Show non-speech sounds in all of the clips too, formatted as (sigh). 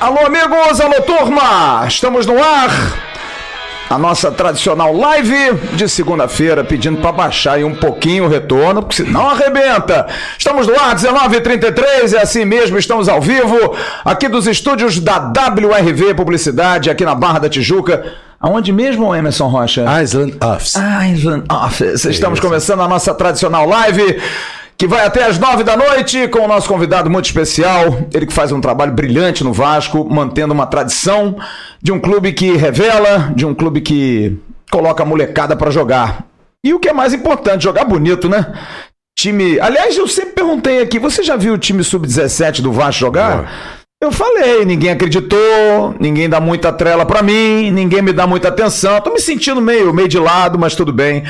Alô, amigos, alô, turma! Estamos no ar. A nossa tradicional live de segunda-feira, pedindo para baixar aí um pouquinho o retorno, porque senão arrebenta. Estamos no ar, 19h33, é assim mesmo, estamos ao vivo, aqui dos estúdios da WRV Publicidade, aqui na Barra da Tijuca. Aonde mesmo, Emerson Rocha? Island Office. Island Office. Estamos começando a nossa tradicional live que vai até as nove da noite com o nosso convidado muito especial. Ele que faz um trabalho brilhante no Vasco, mantendo uma tradição de um clube que revela, de um clube que coloca a molecada para jogar. E o que é mais importante, jogar bonito, né? Time. Aliás, eu sempre perguntei aqui: você já viu o time sub-17 do Vasco jogar? Eu falei, ninguém acreditou, ninguém dá muita trela para mim, ninguém me dá muita atenção. Tô me sentindo meio, meio de lado, mas tudo bem.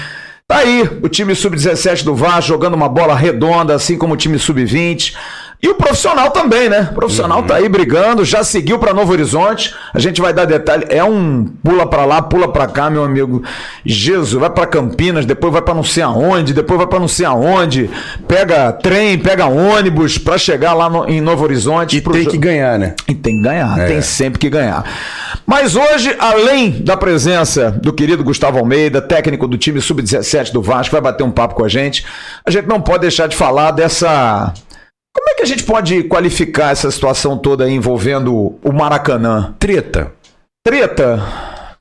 Tá aí o time sub-17 do Vasco jogando uma bola redonda, assim como o time sub-20. E o profissional também, né? O profissional uhum. tá aí brigando, já seguiu para Novo Horizonte. A gente vai dar detalhe. É um pula para lá, pula para cá, meu amigo. Jesus, vai para Campinas, depois vai para não sei aonde, depois vai para não sei aonde. Pega trem, pega ônibus para chegar lá no, em Novo Horizonte. E tem jo... que ganhar, né? E tem que ganhar, é. tem sempre que ganhar. Mas hoje, além da presença do querido Gustavo Almeida, técnico do time sub-17 do Vasco, vai bater um papo com a gente. A gente não pode deixar de falar dessa que a gente pode qualificar essa situação toda envolvendo o Maracanã? Treta. Treta?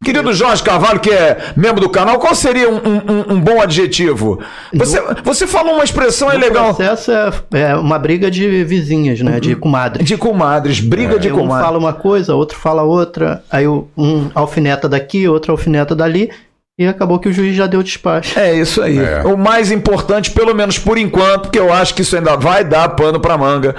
Querido Jorge Carvalho, que é membro do canal, qual seria um, um, um bom adjetivo? Você, você falou uma expressão aí legal. O processo é, é, uma briga de vizinhas, né? De comadres. De comadres, briga é. de comadres. Um fala uma coisa, outro fala outra, aí um alfineta daqui, outro alfineta dali, e acabou que o juiz já deu despacho. É isso aí. É. O mais importante, pelo menos por enquanto, porque eu acho que isso ainda vai dar pano para manga,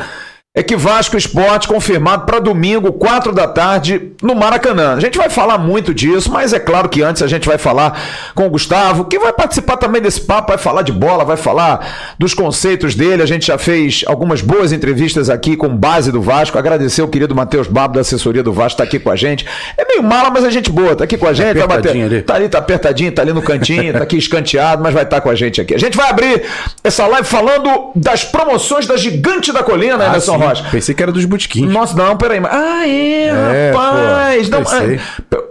é que Vasco Esporte confirmado para domingo, 4 da tarde, no Maracanã. A gente vai falar muito disso, mas é claro que antes a gente vai falar com o Gustavo, que vai participar também desse papo, vai falar de bola, vai falar dos conceitos dele. A gente já fez algumas boas entrevistas aqui com base do Vasco. Agradecer o querido Matheus Babo da assessoria do Vasco, tá aqui com a gente. É meio mala, mas a gente boa, tá aqui com a gente. Tá, bater, ali. tá ali, tá apertadinho, tá ali no cantinho, tá aqui escanteado, mas vai estar tá com a gente aqui. A gente vai abrir essa live falando das promoções da Gigante da Colina, ah, Anderson Rocha. Pensei que era dos botiquins. Nossa, não, peraí. Ah, é, é rapaz. Pô, não, é,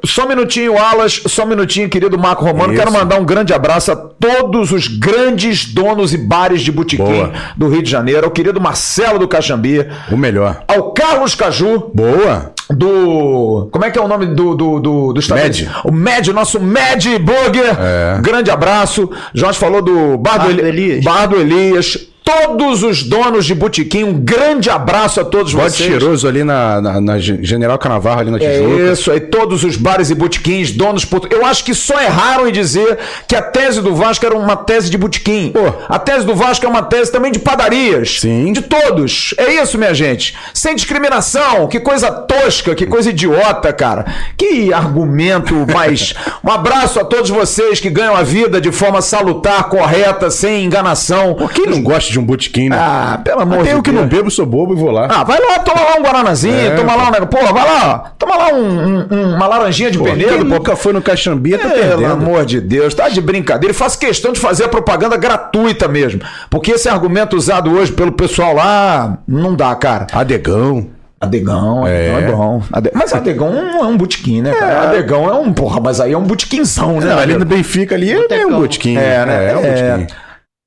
só um minutinho, Alas. Só um minutinho, querido Marco Romano. Isso. Quero mandar um grande abraço a todos os grandes donos e bares de botiquim Boa. do Rio de Janeiro. Ao querido Marcelo do Caxambi. O melhor. Ao Carlos Caju. Boa. Do. Como é que é o nome do, do, do, do Mad. O Mad, o nosso Mad Burger. É. Grande abraço. Jorge falou do Bar, Bar do, Elias. Bar do Elias todos os donos de botequim, um grande abraço a todos Bode vocês. cheiroso ali na, na, na, General Canavarro, ali na Tijuca. É isso, aí todos os bares e botequins, donos... Por... Eu acho que só erraram em dizer que a tese do Vasco era uma tese de botequim. Pô, a tese do Vasco é uma tese também de padarias. Sim. De todos. É isso, minha gente. Sem discriminação. Que coisa tosca, que coisa idiota, cara. Que argumento (laughs) mais... um abraço a todos vocês que ganham a vida de forma salutar, correta, sem enganação. Por quem não gosta de de um botequim, né? Ah, pelo amor de Deus. eu que não bebo, sou bobo e vou lá. Ah, vai lá, toma lá um Guaranazinho, é, toma lá um negócio. Pô, vai lá, toma lá um, um, uma laranjinha de peneiro. Quem nunca foi no Caxambia, tá perdendo. Pelo amor de Deus, tá de brincadeira. E faço questão de fazer a propaganda gratuita mesmo. Porque esse argumento usado hoje pelo pessoal lá, não dá, cara. Adegão. Adegão, é, é bom. Ade... Mas Adegão não é um botequim, né, cara? É. Adegão é um, porra, mas aí é um botequinzão, né? Não, ali no Benfica ali é um botequim. É, né? É, é um botequim.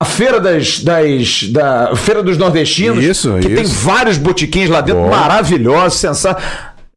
A feira das, das da feira dos nordestinos, isso, que isso. tem vários botiquins lá dentro, Bom. maravilhosos, sensacional.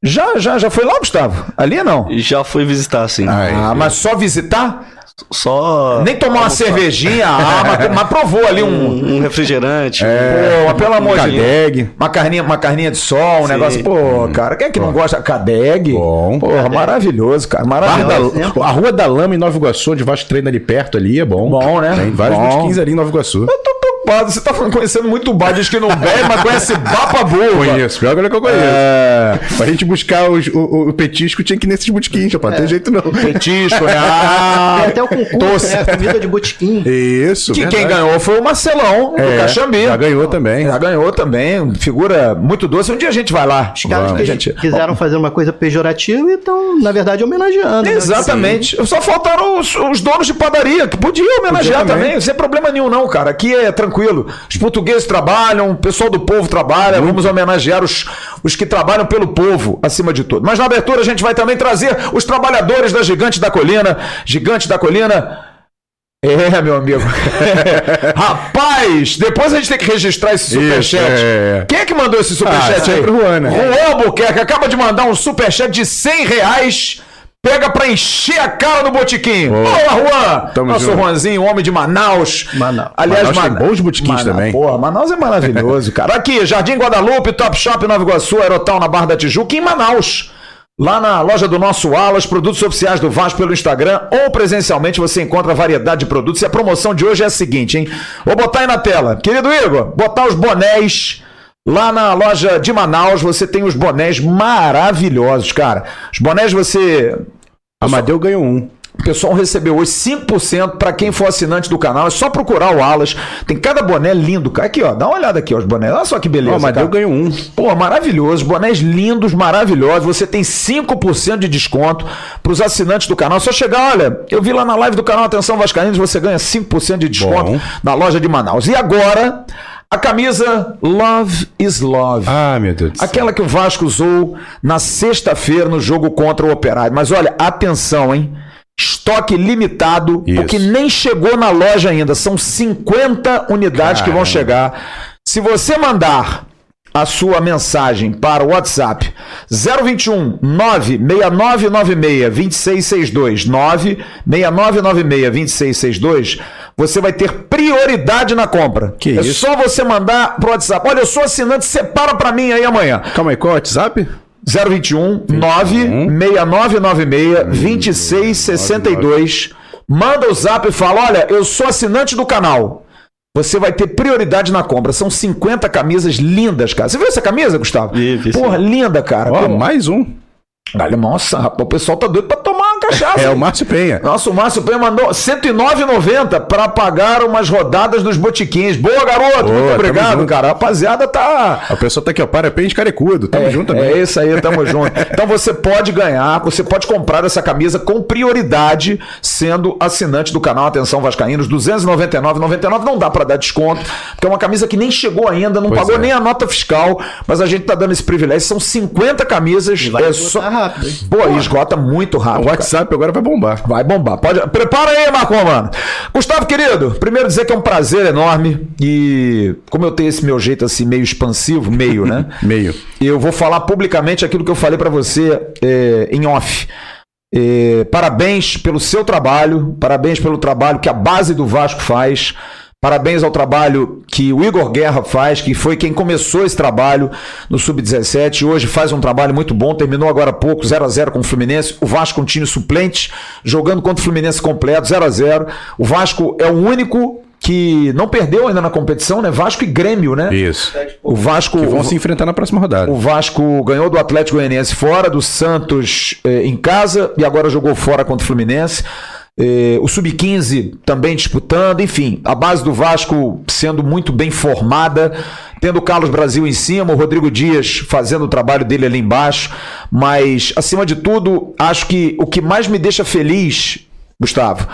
Já, já, já foi lá, Gustavo? Ali não? Já fui visitar, sim. Ah, mas só visitar? Só. Nem tomou uma cervejinha, ah, mas, mas, provou ali um. (laughs) Um, refrigerante. É, pô, pelo amor de Deus. Uma carninha, uma carninha de sol, um Sim. negócio. Pô, hum. cara, quem é que não gosta? Cadeg. Bom. Porra, maravilhoso, cara. Maravilhoso. Da, a Rua da Lama em Nova Iguaçu, onde Vasco treina ali perto ali, é bom. Bom, né? Tem vários botiquins ali em Nova Iguaçu. Eu tô preocupado. Você tá conhecendo muito bar, diz que não bebe, mas conhece bapa boa. Conheço, pior que eu conheço. É... Pra gente buscar os, o, o, petisco, tinha que ir nesses botiquins, rapaz. É. Tem jeito não. Petisco, né? (laughs) Ah, Tem até o concurso, né? Comida de botiquim. Isso. Que quem ganhou foi o Marcelão, é, do Caxambi. Já ganhou também. Já ganhou também. Figura muito doce. Um dia a gente vai lá. Os caras que gente... quiseram fazer uma coisa pejorativa e estão, na verdade, homenageando. Né? Exatamente. Né? Só faltaram os, os, donos de padaria, que podiam homenagear Podia também. também. Sem problema nenhum, não, cara. Aqui é tranquilo tranquilo. Os portugueses trabalham, o pessoal do povo trabalha, vamos homenagear os, os que trabalham pelo povo, acima de tudo. Mas na abertura a gente vai também trazer os trabalhadores da Gigante da Colina. Gigante da Colina. É, meu amigo. (laughs) Rapaz, depois a gente tem que registrar esse superchat. é. Quem é que mandou esse superchat Ah, aí? né? Juan Albuquerque acaba de mandar um superchat de 100 reais. Pega pra encher a cara do botiquim. Boa. Olá, Juan. Nosso junto. Juanzinho, homem de Manaus. Manaus. Aliás, Manaus tem bons botiquins Mana- também. Porra, Manaus é maravilhoso, (laughs) cara. Aqui, Jardim Guadalupe, Top Shop Nova Iguaçu, Aerotal na Barra da Tijuca, em Manaus. Lá na loja do Nosso Alas, produtos oficiais do Vasco pelo Instagram ou presencialmente você encontra variedade de produtos. E a promoção de hoje é a seguinte, hein? Vou botar aí na tela. Querido Igor, botar os bonés. Lá na loja de Manaus você tem os bonés maravilhosos, cara. Os bonés você Amadeu ganhou um. o pessoal recebeu hoje 5% para quem for assinante do canal. É só procurar o Alas. Tem cada boné lindo, cara. Aqui, ó. Dá uma olhada aqui, ó, os bonés. Olha só que beleza. Ó, Amadeu ganhou um. Pô, maravilhoso. Bonés lindos, maravilhosos. Você tem 5% de desconto para os assinantes do canal. Só chegar, olha, eu vi lá na live do canal Atenção Vascaínos, você ganha 5% de desconto Bom. na loja de Manaus. E agora, a camisa Love is Love. Ah, meu Deus. Aquela que o Vasco usou na sexta-feira no jogo contra o Operário. Mas olha, atenção, hein? Estoque limitado, Isso. porque nem chegou na loja ainda. São 50 unidades que vão Caramba. chegar. Se você mandar a sua mensagem para o WhatsApp 021 96996 2662 96996 2662 você vai ter prioridade na compra. Que é isso? só você mandar pro WhatsApp. Olha, eu sou assinante, separa para mim aí amanhã. Calma aí, qual é o WhatsApp? 021 96996 2662. Manda o zap e fala: Olha, eu sou assinante do canal. Você vai ter prioridade na compra. São 50 camisas lindas, cara. Você viu essa camisa, Gustavo? Vi, vi. Porra, linda, cara. Ó, Pô, mais um. Olha, nossa, rapaz, o pessoal tá doido pra cachaça. É o? Márcio Penha. Nossa, o Márcio Penha mandou R$ 109,90 para pagar umas rodadas dos botiquins. Boa, garoto. Boa, Muito obrigado, cara. A rapaziada tá. A pessoa tá aqui, ó. Parabéns, carecudo. Tamo junto também. É isso aí, tamo (laughs) junto. Então você pode ganhar, você pode comprar essa camisa com prioridade, sendo assinante do canal Atenção Vascaínos, R$ 299,99. Não dá pra dar desconto, porque é uma camisa que nem chegou ainda, não Pois pagou é. nem a nota fiscal, mas a gente tá dando esse privilégio. São 50 camisas. Vai é esgotar rápido, hein? Pô, esgota muito O rápido. cara. WhatsApp agora vai bombar. Vai bombar. Pode... Prepara aí, Marcon, mano. Gustavo, querido, primeiro dizer que é um prazer enorme e como eu tenho esse meu jeito assim meio expansivo, meio, né? (laughs) Meio. eu vou falar publicamente aquilo que eu falei pra você é, em off. É, parabéns pelo seu trabalho, parabéns pelo trabalho que a base do Vasco faz. Parabéns ao trabalho que o Igor Guerra faz, que foi quem começou esse trabalho no Sub-17. e Hoje faz um trabalho muito bom, terminou agora há pouco, 0 a 0 com o Fluminense. O Vasco com time suplente, jogando contra o Fluminense completo, 0 a 0 O Vasco é o único que não perdeu ainda na competição, né? Vasco e Grêmio, né? Isso. O Vasco. Que vão o- se enfrentar na próxima rodada. o Vasco ganhou do Atlético Goianiense fora, do Santos eh, em casa e agora jogou fora contra o Fluminense. Eh, o Sub-15 também disputando, enfim, a base do Vasco sendo muito bem formada, tendo o Carlos Brasil em cima, o Rodrigo Dias fazendo o trabalho dele ali embaixo, mas acima de tudo, acho que o que mais me deixa feliz, Gustavo,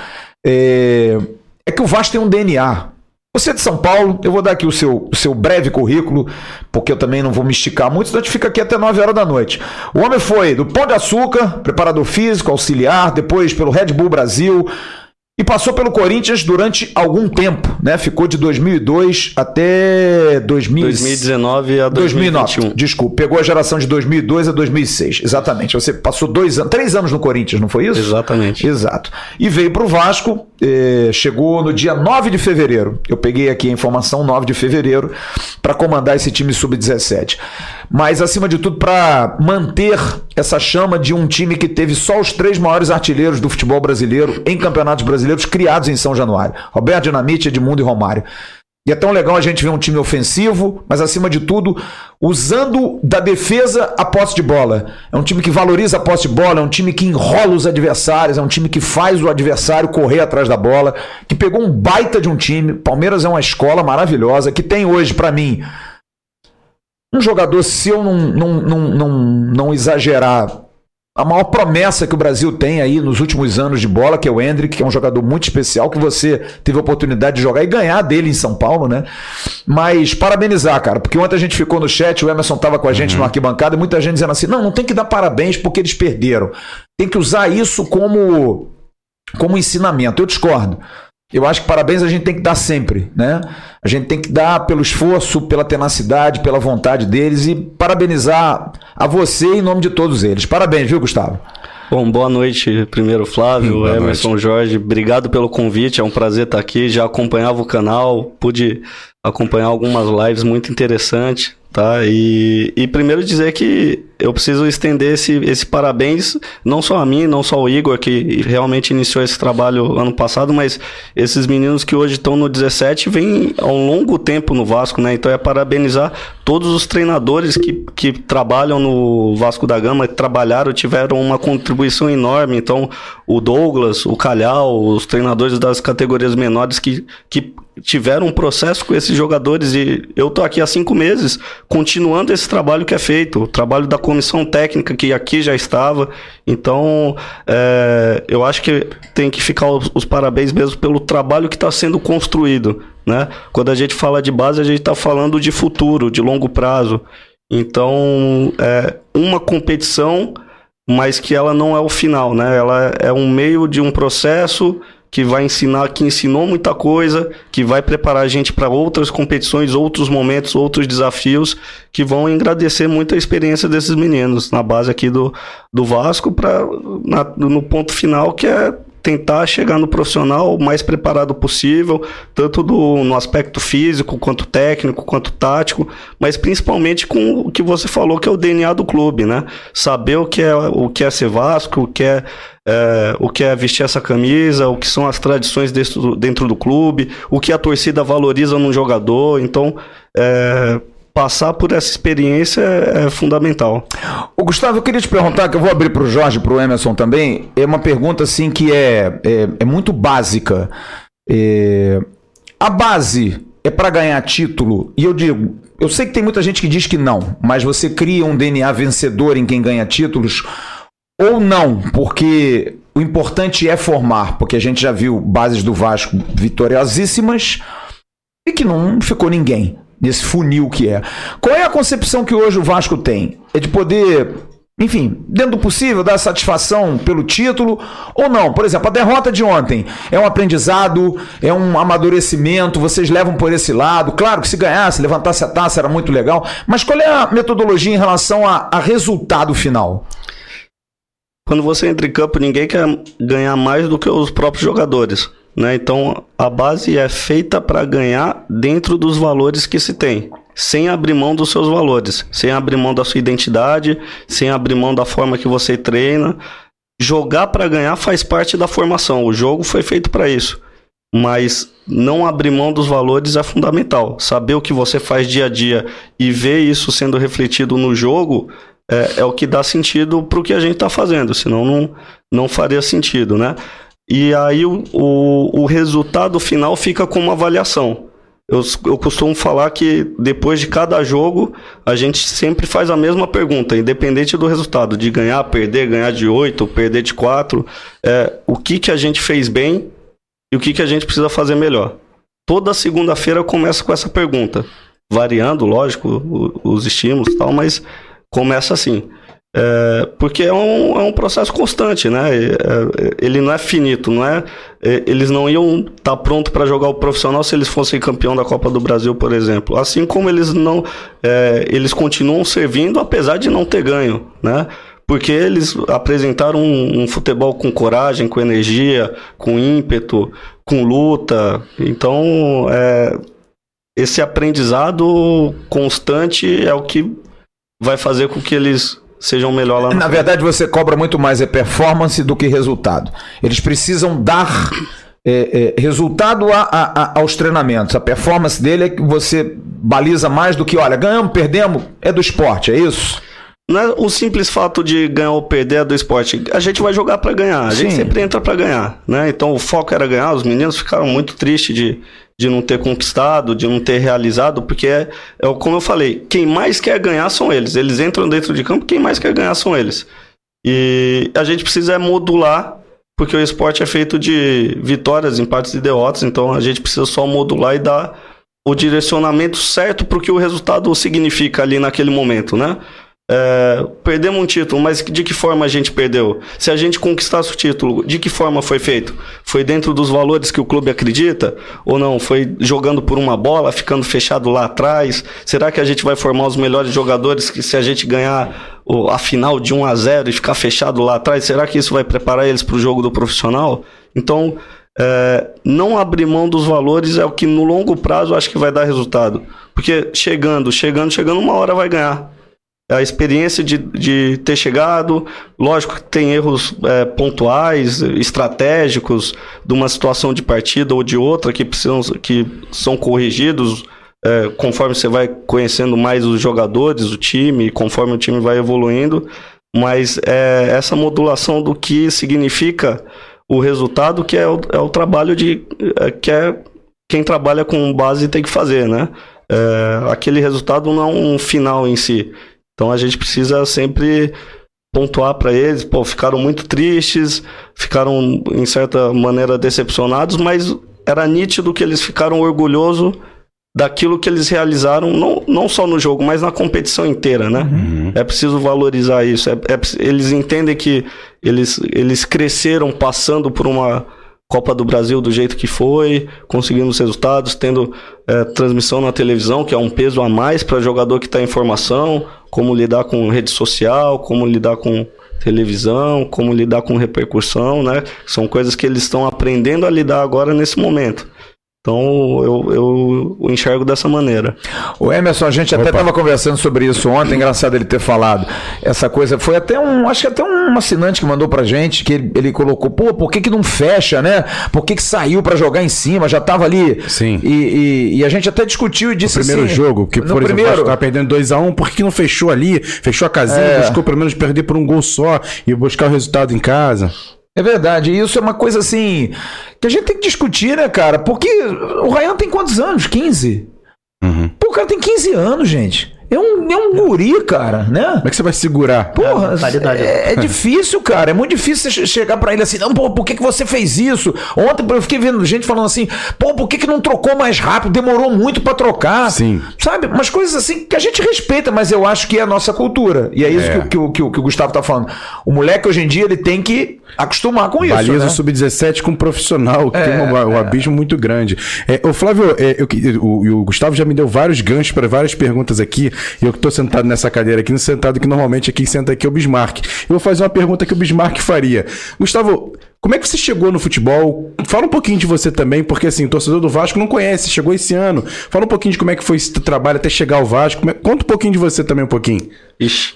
é, é que o Vasco tem um DNA. Você é de São Paulo, eu vou dar aqui o seu, o seu breve currículo, porque eu também não vou me esticar muito, senão a gente fica aqui até 9 horas da noite. O homem foi do Pão de Açúcar, preparador físico, auxiliar, depois pelo Red Bull Brasil e passou pelo Corinthians durante algum tempo, né? Ficou de 2002 até 2000 2019 a 2009. 2021. Desculpa, pegou a geração de 2002 a 2006. Exatamente. Você passou dois anos, três anos no Corinthians, não foi isso? Exatamente. Exato. E veio para o Vasco, eh, chegou no dia 9 de fevereiro. Eu peguei aqui a informação, 9 de fevereiro, para comandar esse time sub-17. Mas, acima de tudo, para manter essa chama de um time que teve só os três maiores artilheiros do futebol brasileiro em campeonatos brasileiros criados em São Januário: Roberto Dinamite, Edmundo e Romário. E é tão legal a gente ver um time ofensivo, mas acima de tudo, usando da defesa a posse de bola. É um time que valoriza a posse de bola, é um time que enrola os adversários, é um time que faz o adversário correr atrás da bola, que pegou um baita de um time. Palmeiras é uma escola maravilhosa, que tem hoje, pra mim, um jogador, se eu não, não, não, não, não exagerar, a maior promessa que o Brasil tem aí nos últimos anos de bola, que é o Hendrick, que é um jogador muito especial, que você teve a oportunidade de jogar e ganhar dele em São Paulo, né? Mas parabenizar, cara, porque ontem a gente ficou no chat, o Emerson tava com a gente uhum. no arquibancada e muita gente dizendo assim: não, não tem que dar parabéns porque eles perderam. Tem que usar isso como, como ensinamento. Eu discordo. Eu acho que parabéns a gente tem que dar sempre, né? A gente tem que dar pelo esforço, pela tenacidade, pela vontade deles e parabenizar a você em nome de todos eles. Parabéns, viu, Gustavo? Bom, boa noite, primeiro Flávio, boa Emerson noite. Jorge, obrigado pelo convite, é um prazer estar aqui, já acompanhava o canal, pude acompanhar algumas lives muito interessantes, tá? E, e primeiro dizer que eu preciso estender esse, esse parabéns, não só a mim, não só o Igor, que realmente iniciou esse trabalho ano passado, mas esses meninos que hoje estão no 17 vêm há um longo tempo no Vasco, né? Então é parabenizar todos os treinadores que, que trabalham no Vasco da Gama, que trabalharam, tiveram uma contribuição enorme. Então, o Douglas, o Calhau, os treinadores das categorias menores que, que tiveram um processo com esses jogadores e eu tô aqui há cinco meses continuando esse trabalho que é feito, o trabalho da comissão técnica que aqui já estava. Então, é, eu acho que tem que ficar os, os parabéns mesmo pelo trabalho que está sendo construído. Né? Quando a gente fala de base, a gente está falando de futuro, de longo prazo. Então, é uma competição, mas que ela não é o final, né? Ela é um meio de um processo que vai ensinar, que ensinou muita coisa, que vai preparar a gente para outras competições, outros momentos, outros desafios, que vão engrandecer muito a experiência desses meninos na base aqui do, do Vasco, para no ponto final, que é tentar chegar no profissional o mais preparado possível, tanto do, no aspecto físico, quanto técnico, quanto tático, mas principalmente com o que você falou, que é o DNA do clube, né? Saber o que é, o que é ser Vasco, o que é é, o que é vestir essa camisa, o que são as tradições dentro, dentro do clube, o que a torcida valoriza num jogador. Então, é, passar por essa experiência é, é fundamental. O Gustavo, eu queria te perguntar, que eu vou abrir para o Jorge, para o Emerson também, é uma pergunta assim que é, é, é muito básica. É, a base é para ganhar título, e eu digo, eu sei que tem muita gente que diz que não, mas você cria um DNA vencedor em quem ganha títulos ou não, porque o importante é formar, porque a gente já viu bases do Vasco vitoriosíssimas e que não ficou ninguém nesse funil que é. Qual é a concepção que hoje o Vasco tem? É de poder, enfim, dentro do possível, dar satisfação pelo título ou não? Por exemplo, a derrota de ontem é um aprendizado, é um amadurecimento, vocês levam por esse lado. Claro que se ganhasse, levantasse a taça era muito legal, mas qual é a metodologia em relação a, a resultado final? quando você entra em campo, ninguém quer ganhar mais do que os próprios jogadores. Né? Então a base é feita para ganhar dentro dos valores que se tem, sem abrir mão dos seus valores, sem abrir mão da sua identidade, sem abrir mão da forma que você treina. Jogar para ganhar faz parte da formação. O jogo foi feito para isso. Mas não abrir mão dos valores é fundamental. Saber o que você faz dia a dia e ver isso sendo refletido no jogo é, é o que dá sentido para o que a gente está fazendo, senão não, não faria sentido, né? E aí o, o, o resultado final fica com uma avaliação. Eu, eu costumo falar que depois de cada jogo, a gente sempre faz a mesma pergunta, independente do resultado, de ganhar, perder, ganhar de 8, perder de 4. É, o que, que a gente fez bem e o que, que a gente precisa fazer melhor. Toda segunda-feira eu começo com essa pergunta, variando, lógico, os estímulos e tal, mas começa assim. É, porque é um, é um processo constante, né? É, é ele não é finito, não é? é eles não iam estar tá pronto para jogar o profissional se eles fossem campeão da Copa do Brasil, por exemplo. Assim como eles não, é, eles continuam servindo apesar de não ter ganho, né? Porque eles apresentaram um, um futebol com coragem, com energia, com ímpeto, com luta. Então, é, esse aprendizado constante é o que vai fazer com que eles sejam melhor lá no Na frente. verdade, você cobra muito mais é performance do que resultado. Eles precisam dar é, é, resultado a, a, aos treinamentos. A performance dele é que você baliza mais do que, olha, ganhamos, perdemos, é do esporte, é isso? Não é o simples fato de ganhar ou perder é do esporte. A gente vai jogar para ganhar. A Sim. gente sempre entra para ganhar, né? Então o foco era ganhar. Os meninos ficaram muito tristes de, de não ter conquistado, de não ter realizado, porque é, é como eu falei, quem mais quer ganhar são eles. Eles entram dentro de campo, quem mais quer ganhar são eles. E a gente precisa é modular, porque o esporte é feito de vitórias, empates e derrotas, então a gente precisa só modular e dar o direcionamento certo para o que o resultado significa ali naquele momento, né? É, perdemos um título, mas de que forma a gente perdeu? Se a gente conquistasse o título, de que forma foi feito? Foi dentro dos valores que o clube acredita? Ou não? Foi jogando por uma bola, ficando fechado lá atrás? Será que a gente vai formar os melhores jogadores que se a gente ganhar a final de 1 a 0 e ficar fechado lá atrás, será que isso vai preparar eles para o jogo do profissional? Então, é, não abrir mão dos valores é o que no longo prazo acho que vai dar resultado. Porque chegando, chegando, chegando, uma hora vai ganhar a experiência de, de ter chegado. Lógico que tem erros é, pontuais, estratégicos, de uma situação de partida ou de outra que, precisam, que são corrigidos é, conforme você vai conhecendo mais os jogadores, o time, conforme o time vai evoluindo. Mas é essa modulação do que significa o resultado, que é o, é o trabalho de. É, que é quem trabalha com base tem que fazer, né? É, aquele resultado não é um final em si. Então a gente precisa sempre pontuar para eles, pô, ficaram muito tristes, ficaram em certa maneira decepcionados, mas era nítido que eles ficaram orgulhosos daquilo que eles realizaram, não, não só no jogo, mas na competição inteira, né? Uhum. É preciso valorizar isso. É, é, eles entendem que eles, eles cresceram passando por uma Copa do Brasil do jeito que foi, conseguindo os resultados, tendo é, transmissão na televisão, que é um peso a mais para jogador que está em formação, como lidar com rede social, como lidar com televisão, como lidar com repercussão, né? São coisas que eles estão aprendendo a lidar agora nesse momento. Então eu, eu, enxergo dessa maneira. O Emerson, a gente Opa. até estava conversando sobre isso ontem, engraçado ele ter falado. Essa coisa foi até um, acho que até um assinante que mandou pra gente, que ele, ele colocou, pô, por que, que não fecha, né? Por que, que saiu para jogar em cima? Já tava ali. Sim. E, e, e, a gente até discutiu e disse no primeiro assim, jogo, que por exemplo, primeiro... tava perdendo 2x1, um, por que não fechou ali? Fechou a casinha, é. buscou pelo menos perder por um gol só e buscar o resultado em casa. É verdade, e isso é uma coisa assim que a gente tem que discutir, né, cara? Porque o Ryan tem quantos anos? 15? Uhum. Pô, o cara tem 15 anos, gente. É um, é um guri, cara, né? Como é que você vai segurar? Porra, é, é, é difícil, cara. É muito difícil você chegar para ele assim, não, pô, por que, que você fez isso? Ontem eu fiquei vendo gente falando assim, pô, por que, que não trocou mais rápido? Demorou muito para trocar. Sim. Sabe? Umas coisas assim que a gente respeita, mas eu acho que é a nossa cultura. E é isso é. Que, que, que, que, o Gustavo tá falando. O moleque hoje em dia ele tem que acostumar com isso. Baliza né? sub-17 com um profissional, que é, tem um, um é. abismo muito grande. É, o Flávio, é, eu, o, o, Gustavo já me deu vários ganchos para várias perguntas aqui, e eu que tô sentado nessa cadeira aqui, sentado que normalmente quem senta aqui é o Bismarck. Eu vou fazer uma pergunta que o Bismarck faria. Gustavo, como é que você chegou no futebol? Fala um pouquinho de você também, porque assim, o torcedor do Vasco não conhece, chegou esse ano. Fala um pouquinho de como é que foi esse trabalho até chegar ao Vasco. Conta um pouquinho de você também um pouquinho. Ixi.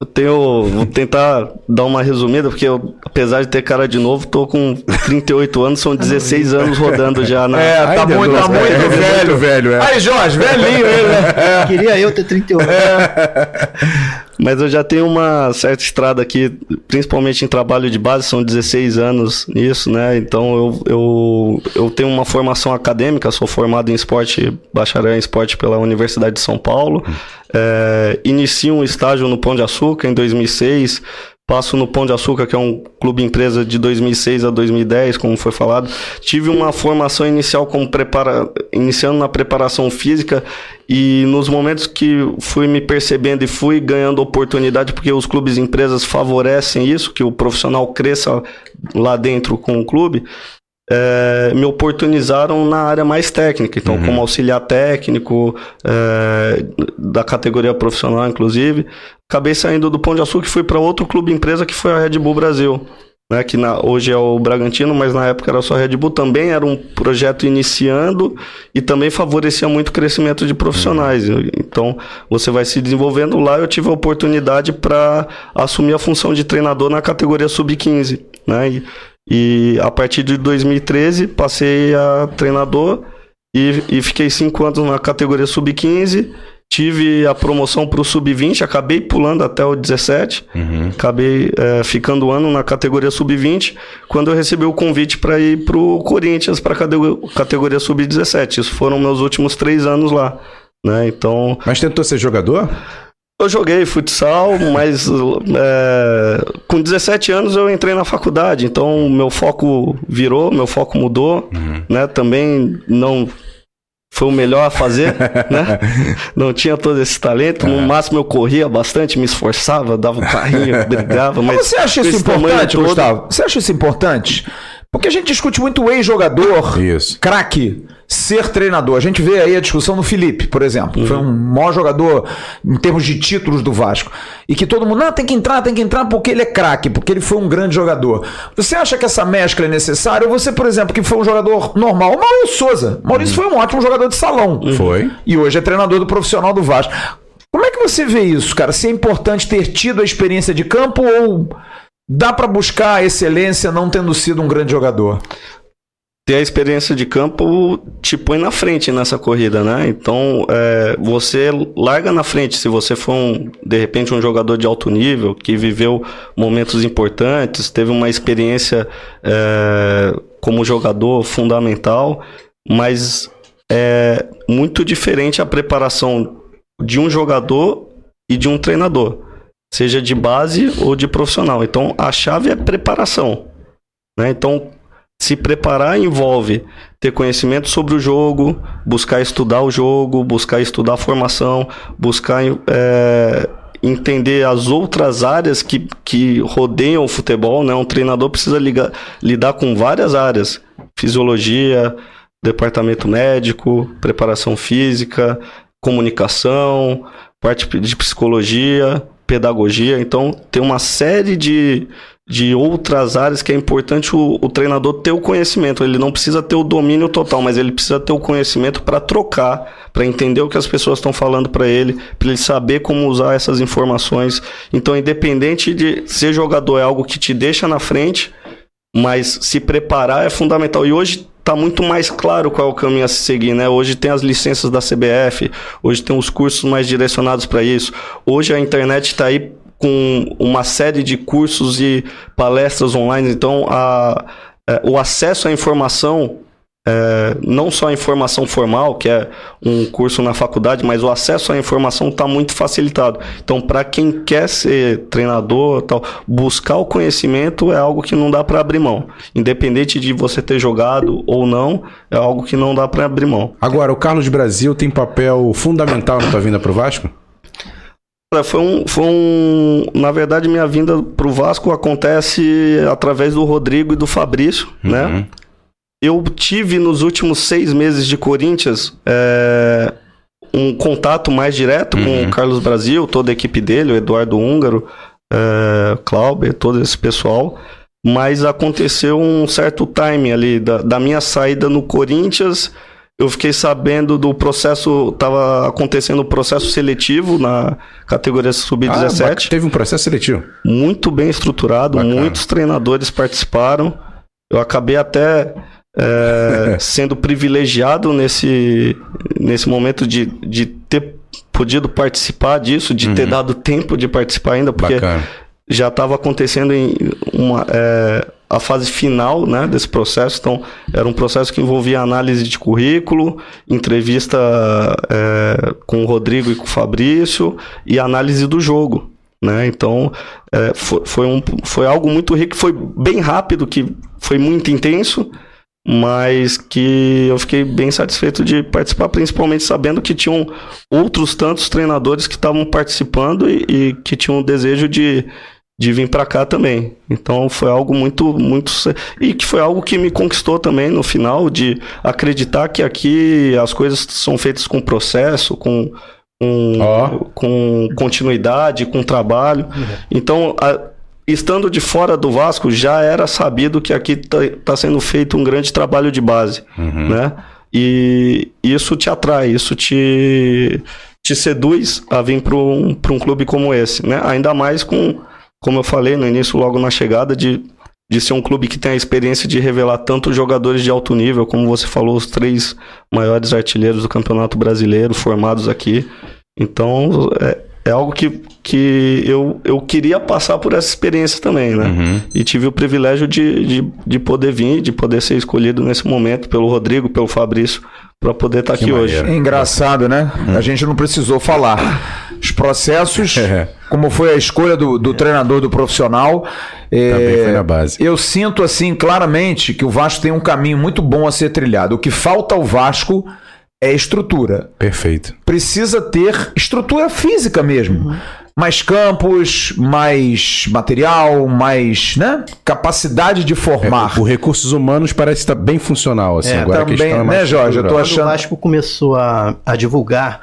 Eu tenho. Vou tentar dar uma resumida, porque eu, apesar de ter cara de novo, tô com 38 anos, são 16 (laughs) anos rodando já na. É, tá Ai, muito, tá muito é, velho. Muito velho é. Aí, Jorge, velhinho ele, né? É. Queria eu ter 38. É. (laughs) Mas eu já tenho uma certa estrada aqui, principalmente em trabalho de base, são 16 anos nisso, né? Então eu, eu, eu tenho uma formação acadêmica, sou formado em esporte, bacharel em esporte pela Universidade de São Paulo. É, inicio um estágio no Pão de Açúcar em 2006. Passo no Pão de Açúcar, que é um clube empresa de 2006 a 2010, como foi falado. Tive uma formação inicial como prepara... iniciando na preparação física e nos momentos que fui me percebendo e fui ganhando oportunidade, porque os clubes empresas favorecem isso, que o profissional cresça lá dentro com o clube, é, me oportunizaram na área mais técnica, então uhum. como auxiliar técnico é, da categoria profissional, inclusive, acabei saindo do Pão de Açúcar e fui para outro clube empresa que foi a Red Bull Brasil, né, que na, hoje é o Bragantino, mas na época era só a Red Bull, também era um projeto iniciando e também favorecia muito o crescimento de profissionais. Uhum. Então você vai se desenvolvendo lá. Eu tive a oportunidade para assumir a função de treinador na categoria sub-15, né? E, e a partir de 2013 passei a treinador e, e fiquei cinco anos na categoria sub-15. Tive a promoção para o sub-20, acabei pulando até o 17, uhum. acabei é, ficando um ano na categoria sub-20, quando eu recebi o convite para ir para o Corinthians, para a categoria sub-17. Isso foram meus últimos três anos lá. Né? Então, Mas tentou ser jogador? Eu joguei futsal, mas é, com 17 anos eu entrei na faculdade, então meu foco virou, meu foco mudou, uhum. né? Também não foi o melhor a fazer, (laughs) né? Não tinha todo esse talento. No é. máximo eu corria bastante, me esforçava, dava um carrinho, (laughs) brigava. Mas, mas você acha isso importante, Gustavo? Você acha isso importante? Porque a gente discute muito o ex-jogador, craque, ser treinador. A gente vê aí a discussão no Felipe, por exemplo. Uhum. Foi um maior jogador em termos de títulos do Vasco. E que todo mundo, não, tem que entrar, tem que entrar porque ele é craque, porque ele foi um grande jogador. Você acha que essa mescla é necessária? Ou você, por exemplo, que foi um jogador normal? O Maurício Souza. Maurício uhum. foi um ótimo jogador de salão. Uhum. Foi. E hoje é treinador do profissional do Vasco. Como é que você vê isso, cara? Se é importante ter tido a experiência de campo ou dá para buscar a excelência não tendo sido um grande jogador? Ter a experiência de campo te põe na frente nessa corrida, né? Então, é, você larga na frente. Se você for, um, de repente, um jogador de alto nível, que viveu momentos importantes, teve uma experiência é, como jogador fundamental, mas é muito diferente a preparação de um jogador e de um treinador seja de base ou de profissional. Então, a chave é preparação. Né? Então, se preparar envolve ter conhecimento sobre o jogo, buscar estudar o jogo, buscar estudar a formação, buscar é, entender as outras áreas que, que rodeiam o futebol. Né? Um treinador precisa ligar, lidar com várias áreas: fisiologia, departamento médico, preparação física, comunicação, parte de psicologia, pedagogia. Então, tem uma série de, de outras áreas que é importante o, o, treinador ter o conhecimento. Ele não precisa ter o domínio total, mas ele precisa ter o conhecimento para trocar, para entender o que as pessoas estão falando para ele, para ele saber como usar essas informações. Então, independente de ser jogador é algo que te deixa na frente, mas se preparar é fundamental. E hoje tá muito mais claro qual é o caminho a se seguir, né? Hoje tem as licenças da CBF, hoje tem os cursos mais direcionados para isso. Hoje a internet está aí com uma série de cursos e palestras online, então a, é, o acesso à informação é, não só a informação formal, que é um curso na faculdade, mas o acesso à informação está muito facilitado. Então, para quem quer ser treinador, tal, buscar o conhecimento é algo que não dá para abrir mão. Independente de você ter jogado ou não, é algo que não dá para abrir mão. Agora, o Carlos Brasil tem papel fundamental na tua vinda para o Vasco? Foi um, foi um. Na verdade, minha vinda para o Vasco acontece através do Rodrigo e do Fabrício, né? uhum. né? eu tive nos últimos seis meses de Corinthians é, um contato mais direto uhum. com o Carlos Brasil, toda a equipe dele, o Eduardo Húngaro, é, Clauber, todo esse pessoal. Mas aconteceu um certo time ali da, da minha saída no Corinthians. Eu fiquei sabendo do processo, estava acontecendo o processo seletivo na categoria sub-17. Ah, teve um processo seletivo? Muito bem estruturado, Bacana. muitos treinadores participaram. Eu acabei até é, (laughs) sendo privilegiado nesse, nesse momento de, de ter podido participar disso, de uhum. ter dado tempo de participar ainda, porque Bacana. já estava acontecendo em uma, é, a fase final né, desse processo. Então, era um processo que envolvia análise de currículo, entrevista é, com o Rodrigo e com o Fabrício e análise do jogo. Né? Então, é, foi, foi, um, foi algo muito rico, foi bem rápido, que foi muito intenso mas que eu fiquei bem satisfeito de participar, principalmente sabendo que tinham outros tantos treinadores que estavam participando e, e, que tinham o desejo de, de vir para cá também. Então foi algo muito, muito. E que foi algo que me conquistou também no final, de acreditar que aqui as coisas são feitas com processo, com. Com, oh. com continuidade, com trabalho. Uhum. Então, a, estando de fora do Vasco, já era sabido que aqui está tá sendo feito um grande trabalho de base, uhum. né? E isso te atrai, isso te, te seduz a vir para um, um clube como esse, né? Ainda mais com, como eu falei no início, logo na chegada, de, de ser um clube que tem a experiência de revelar tanto jogadores de alto nível, como você falou, os três maiores artilheiros do Campeonato Brasileiro formados aqui. Então, é, é algo que, que eu, eu queria passar por essa experiência também, né? Uhum. E tive o privilégio de, de, de, poder vir, de poder ser escolhido nesse momento pelo Rodrigo, pelo Fabrício, para poder estar tá aqui maneiro. hoje. É engraçado, né? Hum. A gente não precisou falar. os processos, (laughs) é. como foi a escolha do, do treinador do profissional. Também foi na base. Eu sinto assim claramente que o Vasco tem um caminho muito bom a ser trilhado. O que falta ao Vasco é estrutura. Perfeito. Precisa ter estrutura física mesmo. Uhum. Mais campos, mais material, mais né? capacidade de formar. É, o recursos humanos parece estar bem funcional. Assim, é, agora também, a é né, Jorge? Eu tô achando... Quando o Vasco começou a, a divulgar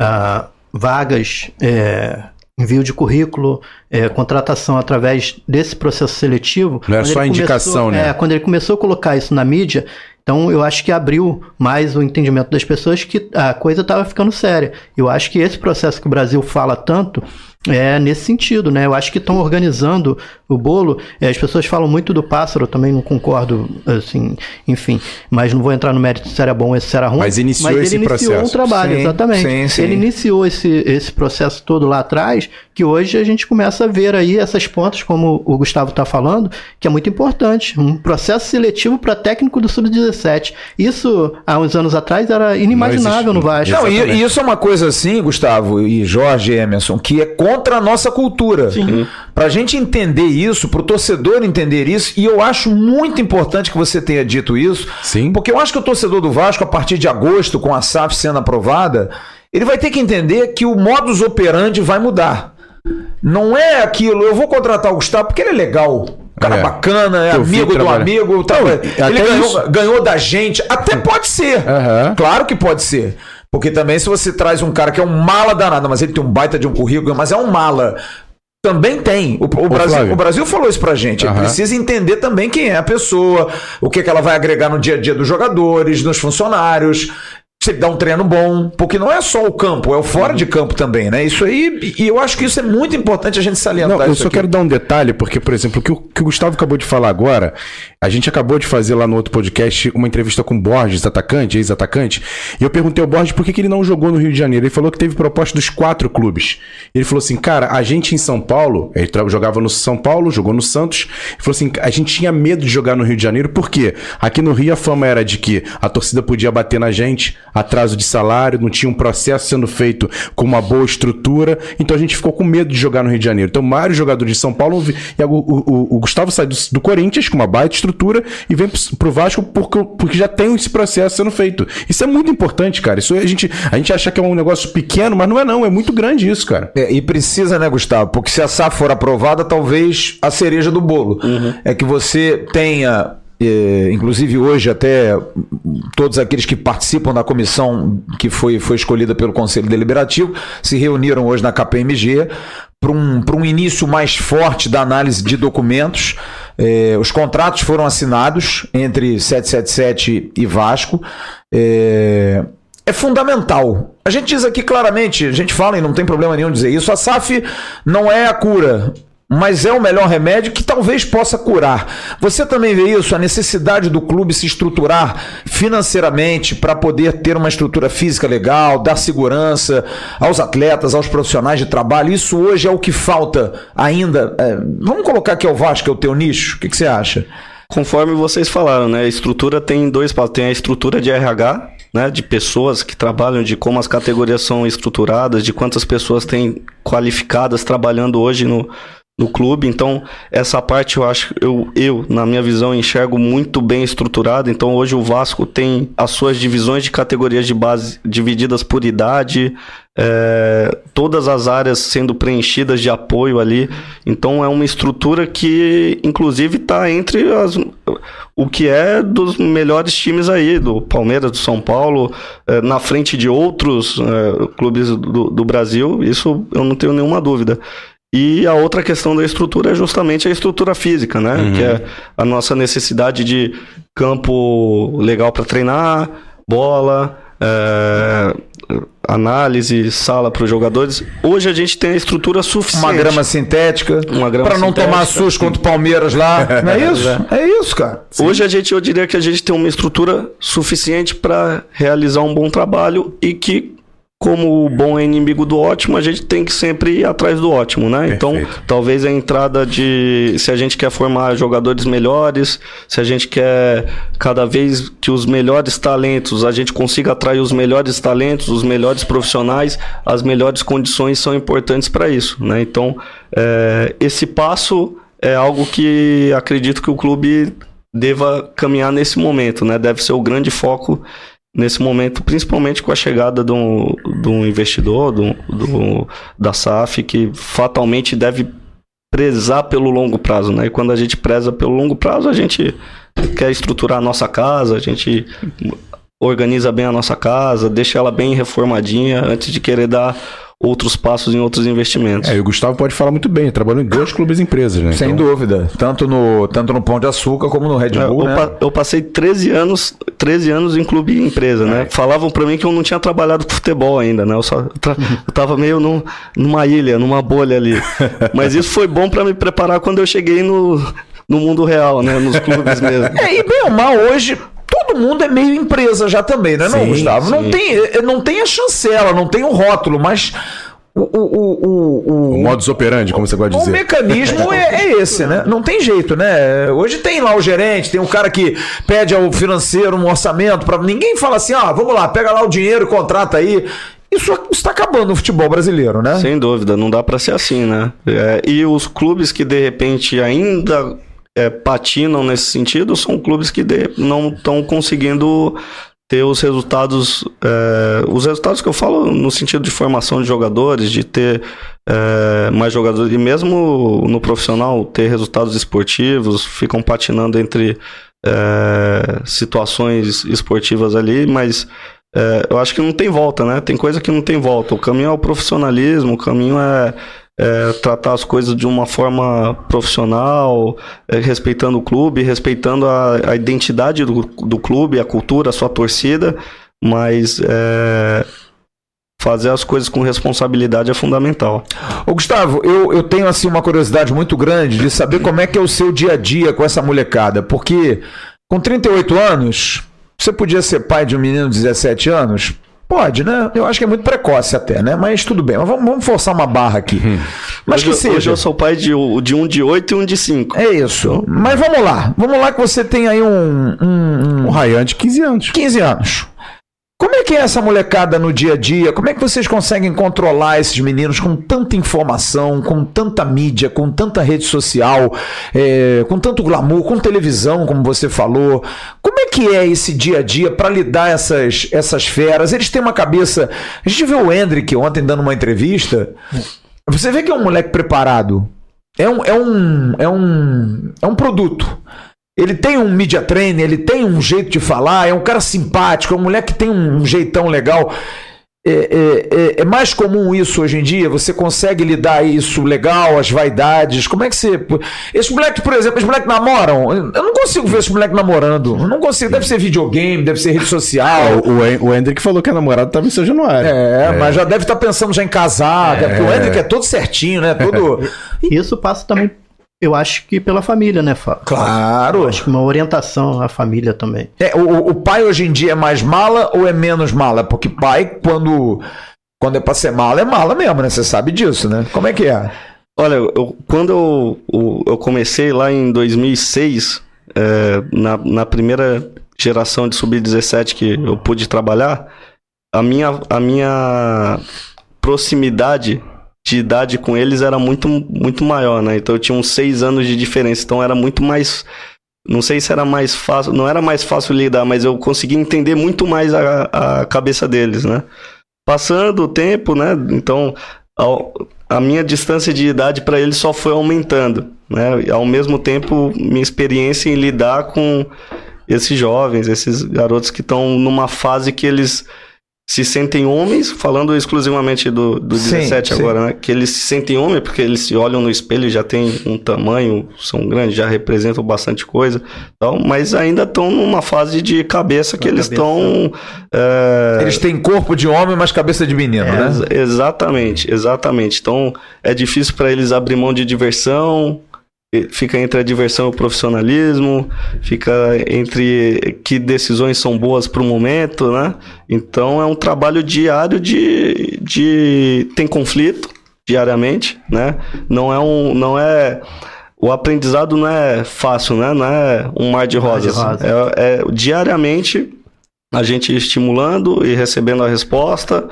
uh, vagas, é, envio de currículo, é, contratação através desse processo seletivo. Não é só indicação, começou, né? É, quando ele começou a colocar isso na mídia, então eu acho que abriu mais o entendimento das pessoas que a coisa estava ficando séria. Eu acho que esse processo que o Brasil fala tanto é nesse sentido, né? Eu acho que estão organizando o bolo. É, as pessoas falam muito do pássaro, eu também não concordo, assim, enfim. Mas não vou entrar no mérito se era bom ou se era ruim. Mas iniciou mas esse ele iniciou processo. um trabalho, sim, exatamente. Sim, sim. Ele iniciou esse, esse processo todo lá atrás, que hoje a gente começa a ver aí essas pontas, como o Gustavo está falando, que é muito importante. Um processo seletivo para técnico do Sub-17. Isso, há uns anos atrás, era inimaginável no Vasco. Não, e, e, isso é uma coisa assim, Gustavo e Jorge Emerson, que é contra a nossa cultura. Para a gente entender isso, para o torcedor entender isso, e eu acho muito importante que você tenha dito isso, Sim. porque eu acho que o torcedor do Vasco, a partir de agosto, com a SAF sendo aprovada, ele vai ter que entender que o modus operandi vai mudar. Não é aquilo, eu vou contratar o Gustavo porque ele é legal. Cara é. bacana, é amigo do amigo. Tá, ele ganhou, ganhou, da gente. Até pode ser. Uhum. Claro que pode ser. Porque também se você traz um cara que é um mala danado, mas ele tem um baita de um currículo, mas é um mala. Também tem. O, o Brasil, o Brasil falou isso pra gente. Uhum. Precisa entender também quem é a pessoa, o que, que ela vai agregar no dia a dia dos jogadores, dos funcionários você dá um treino bom, porque não é só o campo, é o fora de campo também, né? Isso aí, e eu acho que isso é muito importante a gente salientar. Não, eu só aqui. quero dar um detalhe, porque, por exemplo, o que o, que o Gustavo acabou de falar agora, a gente acabou de fazer lá no outro podcast uma entrevista com o Borges, atacante, ex-atacante, e eu perguntei ao Borges por que, que ele não jogou no Rio de Janeiro. Ele falou que teve proposta dos quatro clubes. Ele falou assim, cara, a gente em São Paulo, ele jogava no São Paulo, jogou no Santos, ele falou assim, a gente tinha medo de jogar no Rio de Janeiro, por quê? Aqui no Rio a fama era de que a torcida podia bater na gente, atraso de salário, não tinha um processo sendo feito com uma boa estrutura, então a gente ficou com medo de jogar no Rio de Janeiro. Então, vários jogadores de São Paulo, e o, o, o Gustavo sai do, do, Corinthians com uma baita estrutura e vem pro Vasco porque, porque já tem esse processo sendo feito. Isso é muito importante, cara. Isso a gente, a gente acha que é um negócio pequeno, mas não é não, é muito grande isso, cara. É, e precisa, né, Gustavo? Porque se a SAF for aprovada, talvez a cereja do bolo. Uhum. É que você tenha é, inclusive hoje até todos aqueles que participam da comissão que foi, foi escolhida pelo Conselho Deliberativo se reuniram hoje na KPMG para um, um início mais forte da análise de documentos. É, os contratos foram assinados entre 777 e Vasco. É, é fundamental. A gente diz aqui claramente, a gente fala e não tem problema nenhum dizer isso, a SAF não é a cura mas é o melhor remédio que talvez possa curar. Você também vê isso, a necessidade do clube se estruturar financeiramente para poder ter uma estrutura física legal, dar segurança aos atletas, aos profissionais de trabalho. Isso hoje é o que falta ainda. É, vamos colocar aqui o Vasco, que é o teu nicho. O que, que você acha? Conforme vocês falaram, né? A estrutura tem dois passos. Tem a estrutura de RH, né, de pessoas que trabalham, de como as categorias são estruturadas, de quantas pessoas têm qualificadas trabalhando hoje no, no clube. Então, essa parte eu acho, eu, eu, na minha visão, enxergo muito bem estruturada. Então, hoje o Vasco tem as suas divisões de categorias de base divididas por idade, é, todas as áreas sendo preenchidas de apoio ali. Então, é uma estrutura que, inclusive, está entre as, o que é dos melhores times aí, do Palmeiras, do São Paulo, é, na frente de outros é, clubes do, do Brasil. Isso eu não tenho nenhuma dúvida. E a outra questão da estrutura é justamente a estrutura física, né? Uhum. Que é a nossa necessidade de campo legal para treinar, bola, é, análise, sala para os jogadores. Hoje a gente tem a estrutura suficiente. Uma grama sintética. Para não tomar susto contra o Palmeiras lá. (laughs) Não é isso? É, isso, cara. Sim. Hoje a gente, eu diria que a gente tem uma estrutura suficiente para realizar um bom trabalho e que como o bom é inimigo do ótimo, a gente tem que sempre ir atrás do ótimo, né? Então, Perfeito. Então, talvez a entrada de. Se a gente quer formar jogadores melhores, se a gente quer cada vez que os melhores talentos, a gente consiga atrair os melhores talentos, os melhores profissionais, as melhores condições são importantes para isso, né? Então, é, esse passo é algo que acredito que o clube deva caminhar nesse momento, né? Deve ser o grande foco nesse momento, principalmente com a chegada de um, de um investidor, do, do, da SAF, que fatalmente deve prezar pelo longo prazo, né? E quando a gente preza pelo longo prazo, a gente quer estruturar a nossa casa, a gente organiza bem a nossa casa, deixa ela bem reformadinha antes de querer dar outros passos em outros investimentos. É, e o Gustavo pode falar muito bem, trabalhou em dois clubes e empresas, né? Sem então... dúvida, tanto no, tanto no Pão de Açúcar como no Red é, Bull, é, eu, né? eu, passei 13 anos, 13 anos em clube e empresa, né? é. né? Falavam para mim que eu não tinha trabalhado com futebol ainda, né? Eu, só, eu tava meio num, numa ilha, numa bolha ali. (laughs) Mas isso foi bom para me preparar quando eu cheguei no, no mundo real, né? Nos clubes mesmo. (laughs) É, e bem ou mal, hoje todo mundo é meio empresa já também, né, sim, não, Gustavo? Sim. Não tem, eh, não tem a chancela, não tem o rótulo, mas o, o, o, o, o modus operandi, como você pode dizer. O mecanismo é, é, esse, né? Não tem jeito, né? Hoje tem lá o gerente, tem um cara que pede ao financeiro um orçamento para ninguém fala assim, ah, vamos lá, pega lá o dinheiro, contrata aí. Isso está acabando no futebol brasileiro, né? Sem dúvida, não dá para ser assim, né? É, e os clubes que de repente ainda é, patinam nesse sentido são clubes que de, não estão conseguindo ter os resultados, é, os resultados que eu falo no sentido de formação de jogadores, de ter é, mais jogadores, e mesmo no profissional ter resultados esportivos, ficam patinando entre é, situações esportivas ali, mas é, eu acho que não tem volta, né? Tem coisa que não tem volta. O caminho é o profissionalismo, o caminho é é, tratar as coisas de uma forma profissional, é, respeitando o clube, respeitando a, a identidade do, do, clube, a cultura, a sua torcida, mas é, fazer as coisas com responsabilidade é fundamental. Ô Gustavo, eu, eu tenho assim uma curiosidade muito grande de saber como é que é o seu dia a dia com essa molecada, porque com 38 anos, você podia ser pai de um menino de 17 anos? Pode, né? Eu acho que é muito precoce até, né? Mas tudo bem. Mas vamos, vamos forçar uma barra aqui. Uhum. Mas hoje, que seja. Hoje eu sou pai de, de um de oito e um de cinco. É isso. Mas vamos lá. Vamos lá que você tem aí um... Um, um... um Ryan de 15 anos. 15 anos. Como é que é essa molecada no dia a dia? Como é que vocês conseguem controlar esses meninos com tanta informação, com tanta mídia, com tanta rede social, é, com tanto glamour, com televisão, como você falou? Como é que é esse dia a dia para lidar essas essas feras? Eles têm uma cabeça. A gente viu o Hendrick ontem dando uma entrevista. Você vê que é um moleque preparado. É um, é um, é um, é um produto. Ele tem um media trainer, ele tem um jeito de falar, é um cara simpático, é um moleque que tem um jeitão legal. É, é, é, é, mais comum isso hoje em dia? Você consegue lidar isso legal, as vaidades? Como é que você. Esses moleques, por exemplo, esses moleques namoram? Eu não consigo ver esses moleques namorando. Eu não consigo. Deve ser videogame, deve ser rede social. É, o, o Hendrick falou que a namorada estava em São Januário. É, é, mas já deve estar pensando já em casar. É. Porque o Hendrick é todo certinho, né? Todo... (laughs) Isso passa também eu acho que pela família, né, Fábio? Claro. Eu acho que uma orientação à família também. É, o, o pai hoje em dia é mais mala ou é menos mala? Porque pai, quando, quando é pra ser mala, é mala mesmo, né? Você sabe disso, né? Como é que é? Olha, eu, quando eu, eu, comecei lá em 2006, é, na, na primeira geração de sub-17 que eu pude trabalhar, a minha, a minha proximidade de idade com eles era muito, muito maior, né? Então eu tinha uns seis anos de diferença, então era muito mais. Não sei se era mais fácil, não era mais fácil lidar, mas eu consegui entender muito mais a, a cabeça deles, né? Passando o tempo, né? Então a, a minha distância de idade para eles só foi aumentando, né? E, ao mesmo tempo, minha experiência em lidar com esses jovens, esses garotos que estão numa fase que eles se sentem homens, falando exclusivamente do, do 17 sim, agora, sim. né? Que eles se sentem homens porque eles se olham no espelho e já tem um tamanho, são grandes, já representam bastante coisa. Então, mas ainda estão numa fase de cabeça que eles estão. É... Eles têm corpo de homem, mas cabeça de menino, é, né? Exatamente, exatamente. Então é difícil para eles abrir mão de diversão, fica entre a diversão e o profissionalismo, fica entre que decisões são boas para o momento, né? Então é um trabalho diário de, de tem conflito diariamente, né? Não é um não é o aprendizado não é fácil, né? Não é um mar de rosas. Mar de rosa. é, é diariamente a gente estimulando e recebendo a resposta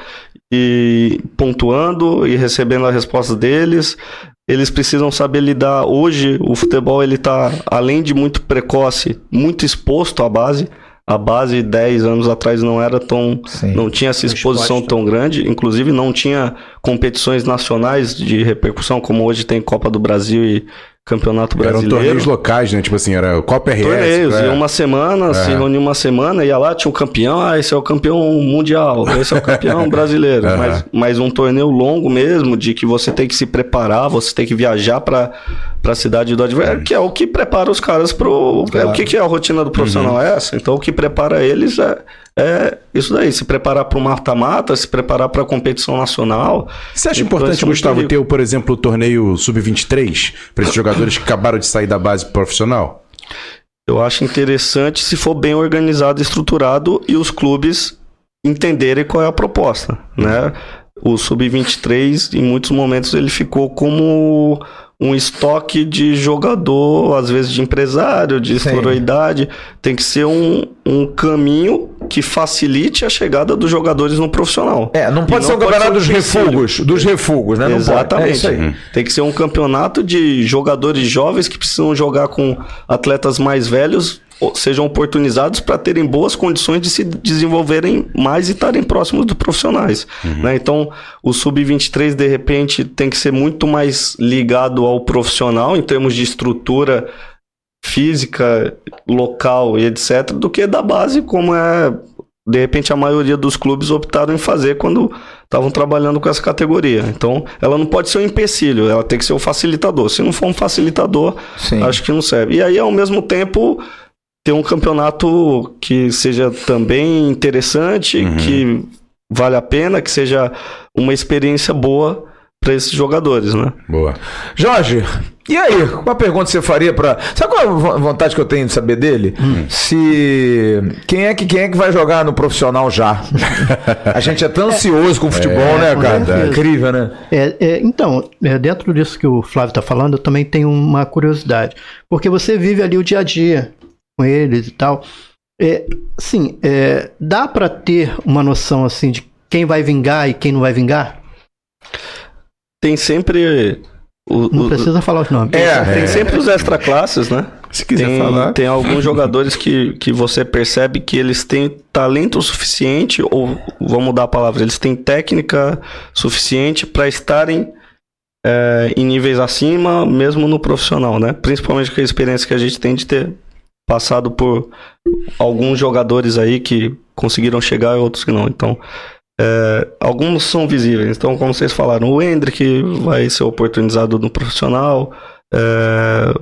e pontuando e recebendo a resposta deles. Eles precisam saber lidar. Hoje, o futebol ele está além de muito precoce, muito exposto à base. A base 10 anos atrás não era tão. Sim. não tinha essa exposição tão grande. Inclusive, não tinha competições nacionais de repercussão, como hoje tem Copa do Brasil e Campeonato Brasileiro. Eram torneios locais, né? Tipo assim, era Copa RS. Torneios, é. uma semana, é. se reunia uma semana, ia lá, tinha um campeão, ah, esse é o campeão mundial, esse é o campeão (laughs) brasileiro. Uhum. Mas, mas um torneio longo mesmo, de que você tem que se preparar, você tem que viajar para a cidade do adversário, que é o que prepara os caras pro. Claro. É, o que, que é a rotina do profissional? Uhum. É essa? Então o que prepara eles é é isso daí, se preparar para o mata-mata, se preparar para a competição nacional. Você acha importante, Gustavo, ter, por exemplo, o torneio sub-23 para esses jogadores que acabaram de sair da base profissional? Eu acho interessante se for bem organizado, estruturado e os clubes entenderem qual é a proposta, né? O sub-23, em muitos momentos, ele ficou como um estoque de jogador, às vezes de empresário, de sororidade. Tem que ser um, um caminho que facilite a chegada dos jogadores no profissional. É, não pode e ser um campeonato dos refugos, dos refugos, né? Exatamente. É Tem que ser um campeonato de jogadores jovens que precisam jogar com atletas mais velhos sejam oportunizados para terem boas condições de se desenvolverem mais e estarem próximos dos profissionais. Uhum. Né? Então, o sub-23, de repente, tem que ser muito mais ligado ao profissional em termos de estrutura física, local e etc., do que da base, como é. De repente, a maioria dos clubes optaram em fazer quando estavam trabalhando com essa categoria. Então, ela não pode ser um empecilho, ela tem que ser um facilitador. Se não for um facilitador, Sim. acho que não serve. E aí, ao mesmo tempo, ter um campeonato que seja também interessante, uhum. que vale a pena, que seja uma experiência boa para esses jogadores, né? Boa. Jorge, e aí, qual a pergunta você faria para? Sabe qual a vontade que eu tenho de saber dele? Hum. Se quem é que quem é que vai jogar no profissional já? (laughs) a gente é tão ansioso com o futebol, é, né, cara? É incrível, né? É, é, então, é, dentro disso que o Flávio está falando, eu também tenho uma curiosidade, porque você vive ali o dia a dia com eles e tal. É, sim, é, dá para ter uma noção assim de quem vai vingar e quem não vai vingar? Tem sempre. O, não o, precisa falar os nomes. É, tem é. sempre os extra classes, né? Se quiser tem, falar. Tem alguns jogadores que, que você percebe que eles têm talento suficiente, ou vamos mudar a palavra, eles têm técnica suficiente para estarem é, em níveis acima, mesmo no profissional, né? Principalmente com a experiência que a gente tem de ter passado por alguns jogadores aí que conseguiram chegar e outros que não. Então, é, alguns são visíveis. Então, como vocês falaram, o Hendrick vai ser oportunizado no profissional, é,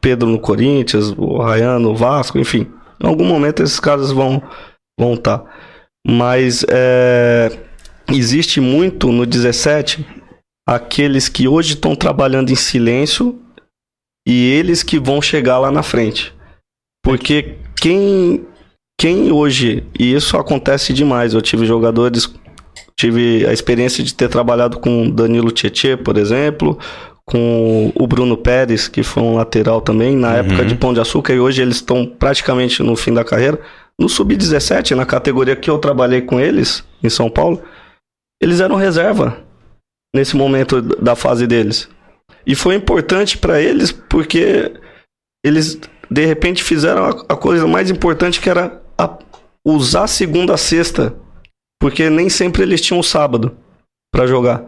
Pedro no Corinthians, o Ryan no Vasco, enfim. Em algum momento esses caras vão vão estar. Tá. Mas é, existe muito no 17 aqueles que hoje estão trabalhando em silêncio e eles que vão chegar lá na frente. Porque quem, quem hoje, e isso acontece demais, eu tive jogadores, tive a experiência de ter trabalhado com Danilo Tietê, por exemplo, com o Bruno Pérez, que foi um lateral também, na uhum. época de Pão de Açúcar, e hoje eles estão praticamente no fim da carreira. No Sub-17, na categoria que eu trabalhei com eles, em São Paulo, eles eram reserva nesse momento da fase deles. E foi importante para eles porque eles de repente fizeram a, a coisa mais importante que era a, usar segunda a sexta, porque nem sempre eles tinham sábado para jogar.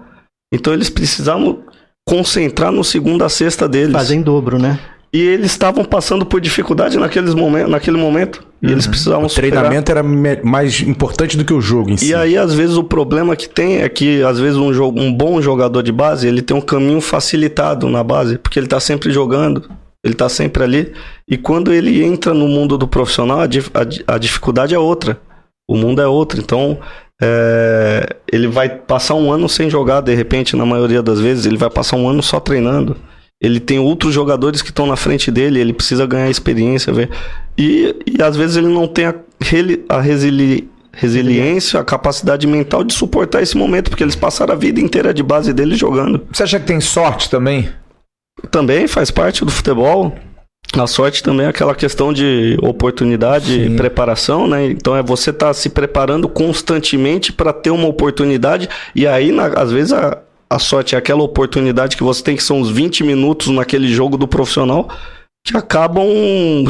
Então eles precisavam concentrar no segunda a sexta deles. Fazer em dobro, né? E eles estavam passando por dificuldade naqueles momentos, naquele momento. E uhum. eles precisavam O treinamento era mais importante do que o jogo em si. E aí, às vezes, o problema que tem é que, às vezes, um, jogo, um bom jogador de base, ele tem um caminho facilitado na base, porque ele está sempre jogando. Ele está sempre ali. E quando ele entra no mundo do profissional, a, a, a dificuldade é outra. O mundo é outro. Então, é, ele vai passar um ano sem jogar, de repente, na maioria das vezes, ele vai passar um ano só treinando. ele tem outros jogadores que estão na frente dele, ele precisa ganhar experiência, ver. E, e às vezes ele não tem a, a resili, resiliência, a capacidade mental de suportar esse momento, porque eles passaram a vida inteira de base dele jogando. Você acha que tem sorte também? Também faz parte do futebol. A sorte também é aquela questão de oportunidade e preparação, né? Então é você estar tá se preparando constantemente para ter uma oportunidade e aí, na, às vezes, a, a sorte é aquela oportunidade que você tem, que são uns 20 minutos naquele jogo do profissional, que acabam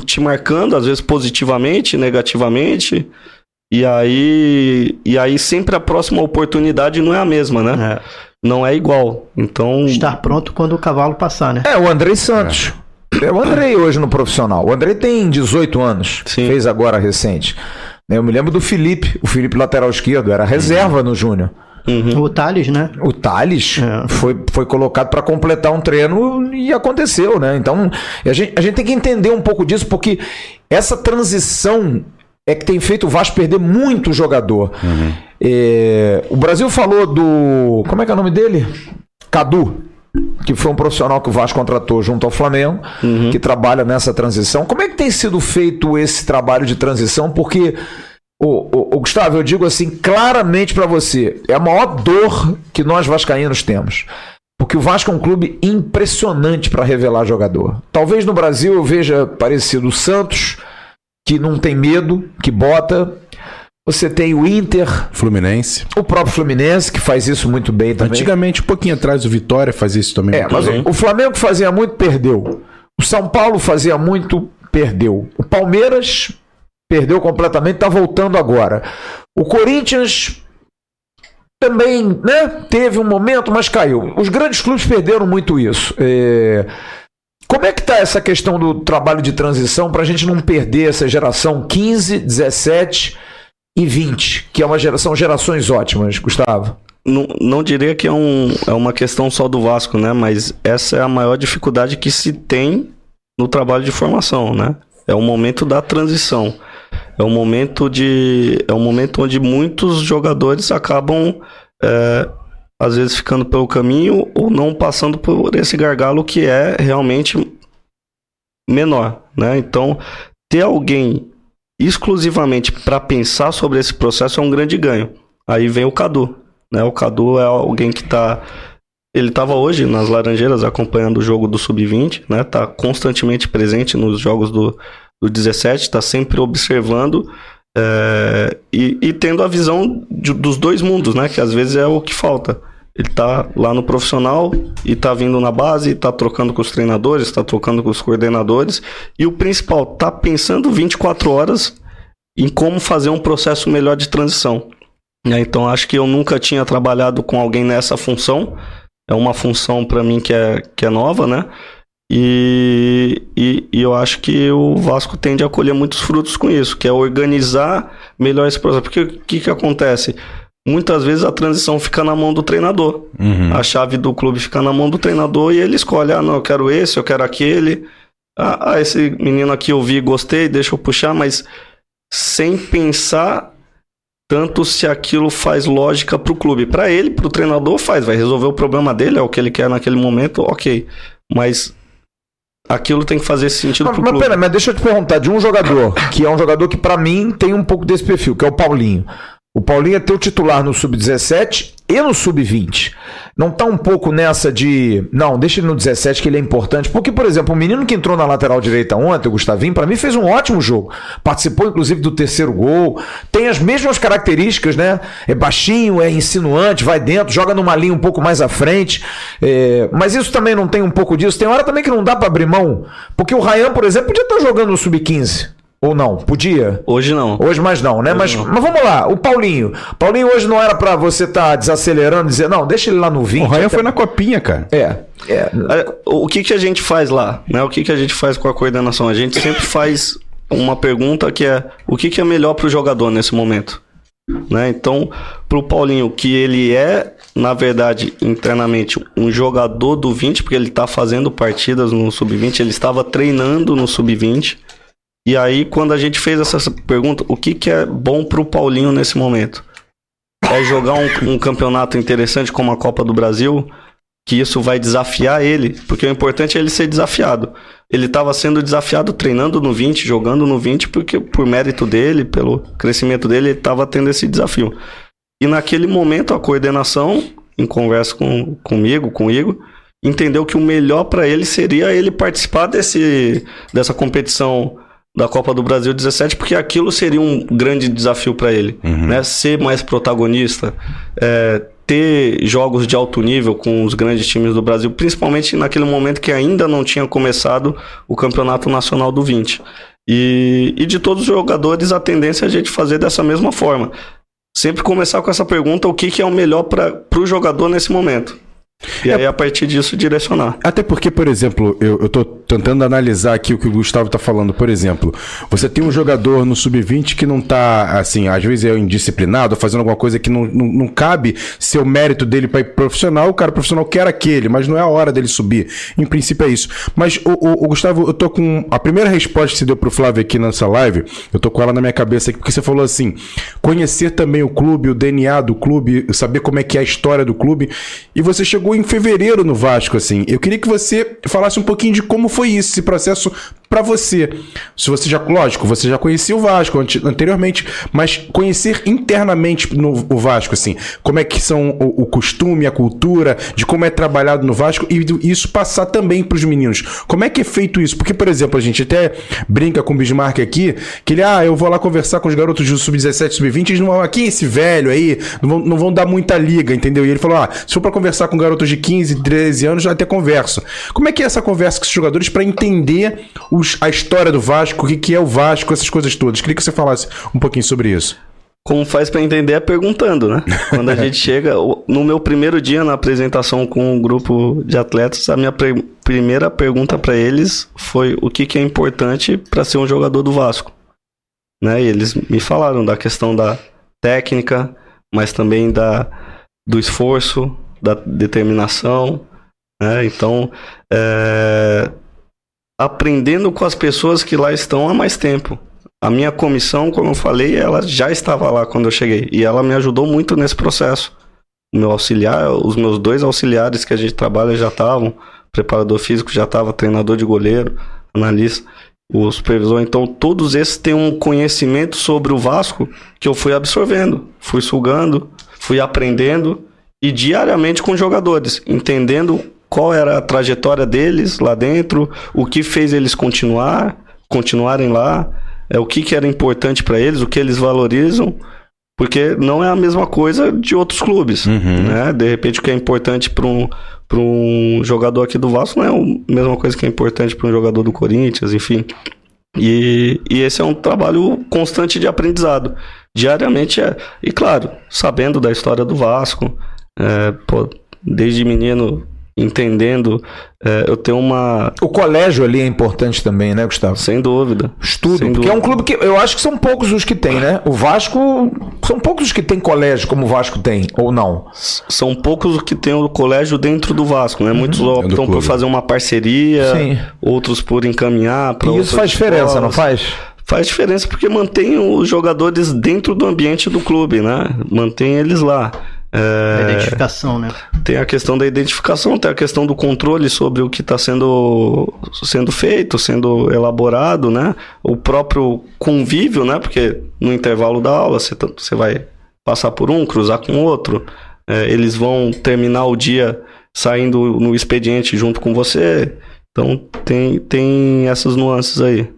te marcando, às vezes positivamente, negativamente. E aí, e aí sempre a próxima oportunidade não é a mesma, né? É. Não é igual. Então. Estar pronto quando o cavalo passar, né? É, o André Santos. É. É o Andrei hoje no profissional. O Andrei tem 18 anos. Sim. Fez agora recente. Eu me lembro do Felipe, o Felipe lateral esquerdo, era reserva no Júnior. Uhum. O Thales, né? O Thales é. foi, foi colocado para completar um treino e aconteceu, né? Então, a gente, a gente tem que entender um pouco disso, porque essa transição é que tem feito o Vasco perder muito jogador. Uhum. É, o Brasil falou do. Como é que é o nome dele? Cadu que foi um profissional que o Vasco contratou junto ao Flamengo, uhum. que trabalha nessa transição. Como é que tem sido feito esse trabalho de transição? Porque, o, Gustavo, eu digo assim claramente para você, é a maior dor que nós vascaínos temos. Porque o Vasco é um clube impressionante para revelar jogador. Talvez no Brasil eu veja parecido o Santos, que não tem medo, que bota. Você tem o Inter. Fluminense. O próprio Fluminense, que faz isso muito bem também. Antigamente, um pouquinho atrás, o Vitória fazia isso também. É, mas bem. O, o Flamengo fazia muito, perdeu. O São Paulo fazia muito, perdeu. O Palmeiras perdeu completamente, está voltando agora. O Corinthians também né, teve um momento, mas caiu. Os grandes clubes perderam muito isso. É... Como é que está essa questão do trabalho de transição para a gente não perder essa geração 15, 17 e 20, que é uma geração, gerações ótimas, Gustavo? Não, não diria que é, um, é uma questão só do Vasco, né? Mas essa é a maior dificuldade que se tem no trabalho de formação, né? É o momento da transição. É o momento de. É o momento onde muitos jogadores acabam é, às vezes ficando pelo caminho ou não passando por esse gargalo que é realmente menor, né? Então, ter alguém exclusivamente para pensar sobre esse processo é um grande ganho. Aí vem o Cadu, né? O Cadu é alguém que está ele estava hoje nas Laranjeiras acompanhando o jogo do Sub-20, né? Tá constantemente presente nos jogos do, do 17, está sempre observando é, e, e, tendo a visão de, dos dois mundos, né? Que às vezes é o que falta. Ele tá lá no profissional e tá vindo na base, tá trocando com os treinadores, tá trocando com os coordenadores. E o principal, tá pensando 24 horas em como fazer um processo melhor de transição. Né, então acho que eu nunca tinha trabalhado com alguém nessa função. É uma função para mim que é, que é nova, né? E, e, e, eu acho que o Vasco tende a colher muitos frutos com isso, que é organizar melhor esse processo. Porque o que, que acontece? Muitas vezes a transição fica na mão do treinador. Uhum. A chave do clube fica na mão do treinador e ele escolhe: ah, não, eu quero esse, eu quero aquele. Ah, ah esse menino aqui eu vi, gostei, deixa eu puxar, mas sem pensar tanto se aquilo faz lógica para o clube. Para ele, para o treinador, faz, vai resolver o problema dele, é o que ele quer naquele momento, ok. Mas aquilo tem que fazer sentido para o clube. Pera, mas deixa eu te perguntar de um jogador que é um jogador que para mim tem um pouco desse perfil, que é o Paulinho. O Paulinho é teu titular no sub-17 e no sub-20. Não tá um pouco nessa de, não, deixa ele no 17 que ele é importante. Porque, por exemplo, o menino que entrou na lateral direita ontem, o Gustavinho, para mim fez um ótimo jogo. Participou inclusive do terceiro gol. Tem as mesmas características, né? É baixinho, é insinuante, vai dentro, joga numa linha um pouco mais à frente. É... Mas isso também não tem um pouco disso. Tem hora também que não dá para abrir mão. Porque o Ryan, por exemplo, podia estar tá jogando no sub-15. Ou não? Podia? Hoje não. Hoje mais não, né? Mas, não. mas vamos lá, o Paulinho. Paulinho hoje não era para você estar tá desacelerando, dizer, não, deixa ele lá no 20. O Ryan até... foi na copinha, cara. É. é. O que, que a gente faz lá? Né? O que, que a gente faz com a coordenação? A gente sempre faz uma pergunta que é: o que, que é melhor para o jogador nesse momento? Né? Então, para o Paulinho, que ele é, na verdade, internamente, um jogador do 20, porque ele está fazendo partidas no sub-20, ele estava treinando no sub-20 e aí, quando a gente fez essa pergunta, o que, que é bom para o Paulinho nesse momento? É jogar um, um, campeonato interessante como a Copa do Brasil, que isso vai desafiar ele, porque o importante é ele ser desafiado. Ele estava sendo desafiado treinando no 20, jogando no 20, porque por mérito dele, pelo crescimento dele, ele estava tendo esse desafio. E naquele momento a coordenação, em conversa com, comigo, com o Igor, entendeu que o melhor para ele seria ele participar desse, dessa competição da Copa do Brasil 17, porque aquilo seria um grande desafio para ele, uhum. né? Ser mais protagonista, é, ter jogos de alto nível com os grandes times do Brasil, principalmente naquele momento que ainda não tinha começado o Campeonato Nacional do 20. E, e de todos os jogadores, a tendência é a gente fazer dessa mesma forma. Sempre começar com essa pergunta: o que, que é o melhor para o jogador nesse momento? E é, aí, a partir disso, direcionar. Até porque, por exemplo, eu, tô tentando analisar aqui o que o Gustavo tá falando. Por exemplo, você tem um jogador no sub-20 que não tá, assim, às vezes é indisciplinado, fazendo alguma coisa que não, não, não cabe ser o mérito dele para ir profissional. O cara profissional quer aquele, mas não é a hora dele subir. Em princípio é isso. Mas, o, o, o Gustavo, eu tô com. A primeira resposta que você deu pro Flávio aqui nessa live, eu tô com ela na minha cabeça aqui, porque você falou assim: conhecer também o clube, o DNA do clube, saber como é que é a história do clube. E você chegou chegou em fevereiro no Vasco, assim. Eu queria que você falasse um pouquinho de como foi isso, esse processo para você. Se você já, lógico, você já conhecia o Vasco anteriormente, mas conhecer internamente no, o Vasco, assim, como é que são o, o, costume, a cultura, de como é trabalhado no Vasco e isso passar também para os meninos. Como é que é feito isso? Porque, por exemplo, a gente até brinca com o Bismarck aqui, que ele, ah, eu vou lá conversar com os garotos do sub-17, sub-20, eles não vão, aqui esse velho aí, não vão, não vão dar muita liga, entendeu? E ele falou, ah, se for para conversar com de 15, 13 anos, já até converso. Como é que é essa conversa com os jogadores para entender o os, a história do Vasco, o que, que é o Vasco, essas coisas todas. Queria que você falasse um pouquinho sobre isso. Como faz para entender é perguntando, né? (laughs) Quando a gente chega, no meu primeiro dia na apresentação com um grupo de atletas, a minha primeira pergunta para eles foi o que, que é importante para ser um jogador do Vasco. Né? E eles me falaram da questão da técnica, mas também da, do esforço, da determinação. Né? Então, é, aprendendo com as pessoas que lá estão há mais tempo. A minha comissão, como eu falei, ela já estava lá quando eu cheguei e ela me ajudou muito nesse processo. O meu auxiliar, os meus dois auxiliares que a gente trabalha já estavam, preparador físico já estava, treinador de goleiro, analista, o supervisor. Então, todos esses têm um conhecimento sobre o Vasco que eu fui absorvendo, fui sugando, fui aprendendo e diariamente com jogadores, entendendo qual era a trajetória deles lá dentro, o que fez eles continuar, continuarem lá, é o que, que era importante para eles, o que eles valorizam, porque não é a mesma coisa de outros clubes, uhum. né? De repente o que é importante para um para um jogador aqui do Vasco não é a mesma coisa que é importante para um jogador do Corinthians, enfim. E, e esse é um trabalho constante de aprendizado. Diariamente é. E claro, sabendo da história do Vasco, é, pô, desde menino entendendo. É, eu tenho uma. O colégio ali é importante também, né, Gustavo? Sem dúvida. Estudo. Sem porque dúvida. é um clube que eu acho que são poucos os que tem, né? O Vasco. São poucos os que tem colégio como o Vasco tem, ou não? São poucos os que tem o colégio dentro do Vasco, né? Uhum. Muitos optam por fazer uma parceria, Sim. outros por encaminhar E isso faz diferença, escolas. não faz? Faz diferença porque mantém os jogadores dentro do ambiente do clube, né? Mantém eles lá. É, a identificação, né? Tem a questão da identificação, tem a questão do controle sobre o que está sendo, sendo feito, sendo elaborado, né? O próprio convívio, né? Porque no intervalo da aula você, você vai passar por um, cruzar com outro. É, eles vão terminar o dia saindo no expediente junto com você. Então tem, tem essas nuances aí.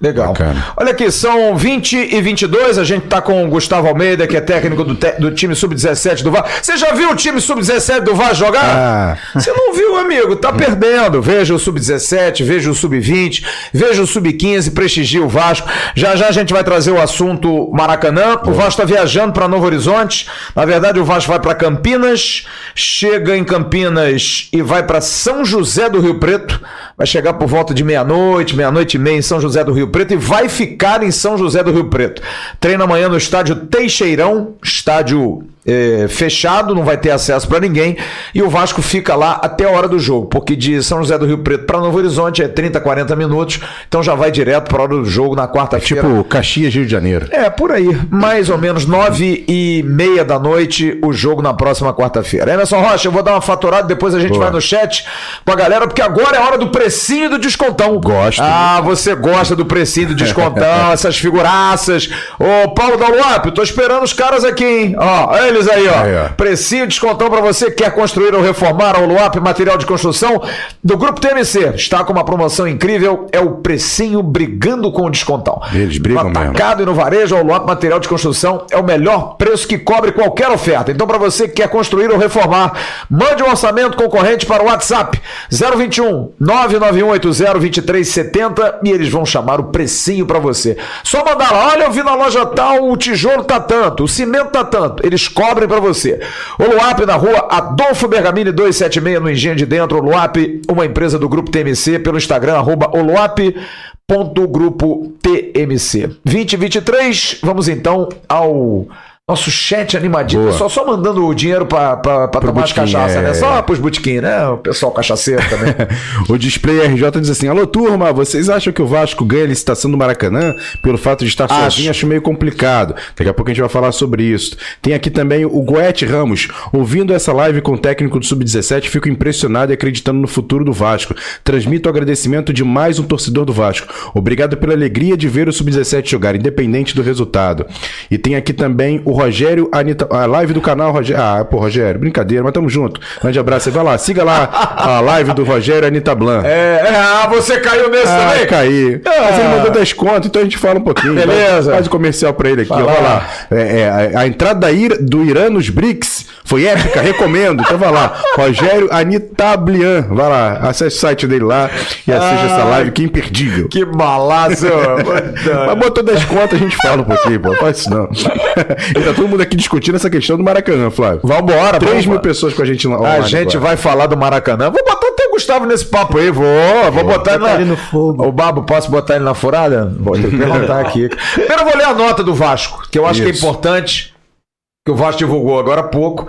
Legal. Bacana. Olha aqui, são 20 e 22. A gente tá com o Gustavo Almeida, que é técnico do, te do time sub-17 do VAR. Você já viu o time sub-17 do VAR jogar? Ah. Você não viu, amigo? Tá perdendo. Veja o sub-17, veja o sub-20, veja o sub-15, prestigie o Vasco. Já já a gente vai trazer o assunto Maracanã. O Vasco tá viajando para Novo Horizonte. Na verdade, o Vasco vai para Campinas, chega em Campinas e vai para São José do Rio Preto. Vai chegar por volta de meia-noite, meia-noite e meia em São José do Rio Preto e vai ficar em São José do Rio Preto. Treina amanhã no estádio Teixeirão, estádio é, fechado, não vai ter acesso para ninguém, e o Vasco fica lá até a hora do jogo, porque de São José do Rio Preto para Novo Horizonte é 30, 40 minutos, então já vai direto para a hora do jogo na quarta-feira. É tipo Caxias, Rio de Janeiro. É, por aí, mais ou menos nove e meia da noite, o jogo na próxima quarta-feira. Emerson Rocha, eu vou dar uma faturada, depois a gente Boa. vai no chat com a galera, porque agora é hora do precinho do descontão. Gosto. Ah, você gosta do precinho do descontão, (laughs) essas figuraças. Ô, Paulo Daluap, tô esperando os caras aqui, hein? Ó, eles aí, ó. Aí, ó. Precinho, descontão para você que quer construir ou reformar o Luap Material de Construção do Grupo TMC. Está com uma promoção incrível, é o precinho brigando com o descontão. Eles brigam no atacado mesmo. e no varejo, o Luap Material de Construção é o melhor preço que cobre qualquer oferta. Então, para você que quer construir ou reformar, mande um orçamento concorrente para o WhatsApp 021 991802370 e eles vão chamar o precinho para você. Só mandar lá, olha, eu vi na loja tal, o tijolo tá tanto, o cimento tá tanto. Eles cobrem para você. O Luap na rua Adolfo Bergamini 276 no Engenho de Dentro. O Luap, uma empresa do Grupo TMC, pelo Instagram, arroba oluap.grupo TMC. 2023, vamos então ao nosso chat animadinho. Boa. Pessoal só mandando o dinheiro pra tomar de cachaça, é... né? Só pros botequim, né? O pessoal cachaceiro também. (laughs) o Display RJ diz assim: Alô, turma, vocês acham que o Vasco ganha a licitação do Maracanã pelo fato de estar acho. sozinho? Acho meio complicado. Daqui a pouco a gente vai falar sobre isso. Tem aqui também o Goethe Ramos. Ouvindo essa live com o técnico do Sub-17, fico impressionado e acreditando no futuro do Vasco. Transmito o agradecimento de mais um torcedor do Vasco. Obrigado pela alegria de ver o Sub-17 jogar, independente do resultado. E tem aqui também o Rogério Anitta. A live do canal Rogério. Ah, pô, Rogério, brincadeira, mas tamo junto. Grande abraço. Você vai lá, siga lá a live do Rogério Anitta Blan. É, é, ah, você caiu nesse ah, também? Caí. Ah. Mas ele mandou desconto, então a gente fala um pouquinho. Beleza. Faz o comercial pra ele aqui, ó. Vai lá. É, é, a entrada do Irã nos BRICS foi épica, recomendo. Então vai lá. Rogério Anitablian. Vai lá, acesse o site dele lá e assista ah, essa live que é imperdível. Que balaço. Mas botou desconto, a gente fala um pouquinho, pô. Faz isso não. (laughs) tá todo mundo aqui discutindo essa questão do Maracanã, Flávio. Vambora, 3 mil pessoas com a gente lá. A gente agora. vai falar do Maracanã. Vou botar até o Gustavo nesse papo aí, vou. Vou botar, botar ele, na... no fogo. O Babo, posso botar ele na furada? Vou ter que perguntar aqui. Primeiro eu vou ler a nota do Vasco, que eu acho Isso. que é importante, que o Vasco divulgou agora há pouco.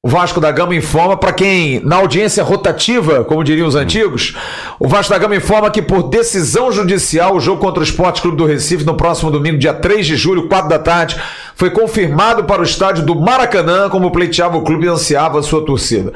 O Vasco da Gama informa, para quem na audiência rotativa, como diriam os antigos, o Vasco da Gama informa que por decisão judicial o jogo contra o Esporte Clube do Recife no próximo domingo, dia 3 de julho, 4 da tarde, foi confirmado para o estádio do Maracanã, como pleiteava o clube e ansiava sua torcida.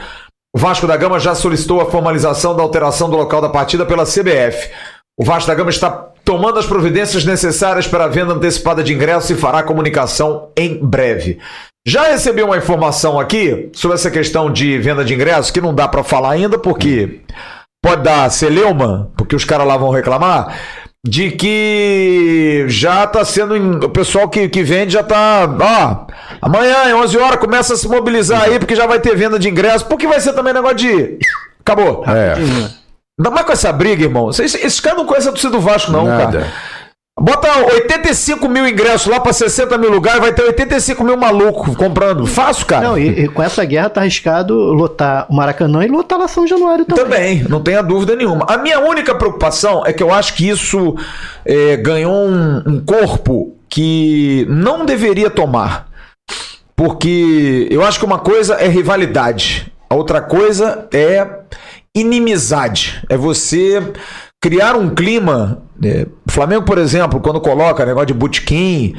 O Vasco da Gama já solicitou a formalização da alteração do local da partida pela CBF. O Vasco da Gama está tomando as providências necessárias para a venda antecipada de ingressos e fará comunicação em breve. Já recebi uma informação aqui sobre essa questão de venda de ingressos que não dá para falar ainda porque pode dar celeuma, porque os caras lá vão reclamar de que já está sendo o pessoal que, que vende já está, ó, amanhã 11 horas começa a se mobilizar aí porque já vai ter venda de ingressos, porque vai ser também negócio de acabou. É. Ainda mais com essa briga, irmão. Esses, esses caras não conhecem a torcida do Vasco, não, Nada. cara. Bota 85 mil ingressos lá para 60 mil lugares, vai ter 85 mil malucos comprando. Fácil, cara. Não, e, e, com essa guerra tá arriscado lotar o Maracanã e lotar lá São Januário também. Também, não tenha dúvida nenhuma. A minha única preocupação é que eu acho que isso é, ganhou um, um corpo que não deveria tomar. Porque eu acho que uma coisa é rivalidade, a outra coisa é inimizade. É você criar um clima. É, o Flamengo, por exemplo, quando coloca negócio de butiquim,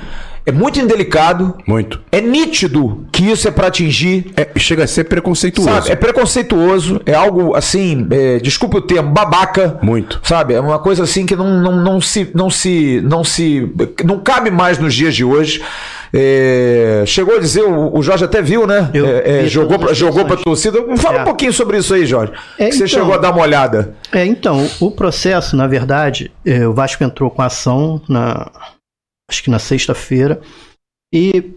é muito indelicado. Muito. É nítido que isso é para atingir. É, chega a ser preconceituoso. Sabe? É preconceituoso. É algo assim, é, desculpe o termo, babaca. Muito. Sabe? É uma coisa assim que não, não, não, se, não se. Não se. Não cabe mais nos dias de hoje. É, chegou a dizer, o, o, Jorge até viu, né? Eu, é, é jogou para jogou a torcida. Fala um é. pouquinho sobre isso aí, Jorge. É, que você então, chegou a dar uma olhada. É, então, o processo, na verdade, é, o Vasco entrou com a ação na. Acho que na sexta-feira. E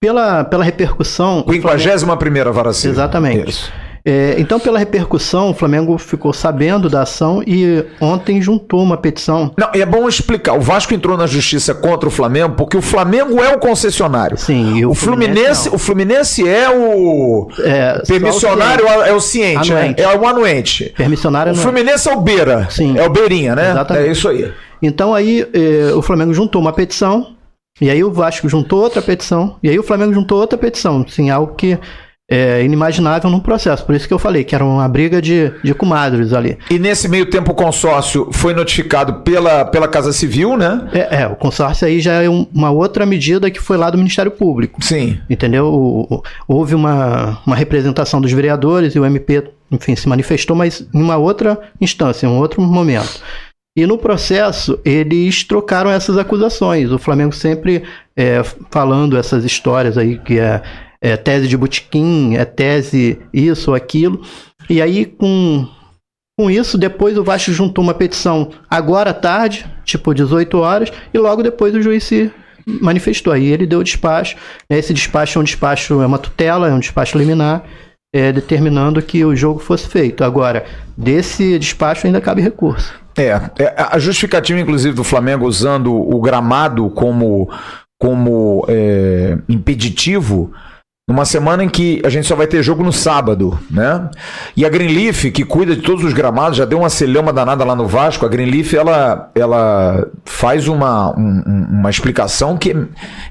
pela, pela repercussão. 51 primeira vara Exatamente. Isso. É, então, pela repercussão, o Flamengo ficou sabendo da ação e ontem juntou uma petição. Não, e é bom explicar. O Vasco entrou na justiça contra o Flamengo porque o Flamengo é o concessionário. Sim, e o, o Fluminense, Fluminense o Fluminense é o é, permissionário, é o ciente, né? é o anuente. Permissionário O Fluminense é o beira. Sim. É o beirinha, né? Exatamente. É isso aí. Então aí eh, o Flamengo juntou uma petição E aí o Vasco juntou outra petição, e aí o Flamengo juntou outra petição, assim, algo que é, inimaginável num processo. Por isso que eu falei que era uma briga de, de comadres ali. E nesse meio tempo o consórcio foi notificado pela, pela Casa Civil, né? É, é o consórcio aí já é um, uma outra medida que foi lá do Ministério Público. Sim. Entendeu? O, o, houve uma, uma representação dos vereadores e o MP, enfim, se manifestou, mas em uma outra instância, em um outro momento. E no processo, eles trocaram essas acusações. O Flamengo sempre é, falando essas histórias aí que é é tese de botequim, é tese isso ou aquilo. E aí, com, com isso, depois o Vasco juntou uma petição agora à tarde, tipo 18 horas, e logo depois o juiz se manifestou. Aí ele deu o despacho. Esse despacho é um despacho, é uma tutela, é um despacho liminar, é, determinando que o jogo fosse feito. Agora, desse despacho ainda cabe recurso. É, é a justificativa, inclusive, do Flamengo usando o gramado como, como é, impeditivo numa semana em que a gente só vai ter jogo no sábado, né? E a Greenleaf, que cuida de todos os gramados, já deu uma celhama danada lá no Vasco. A Greenleaf, ela, ela faz uma, um, uma explicação que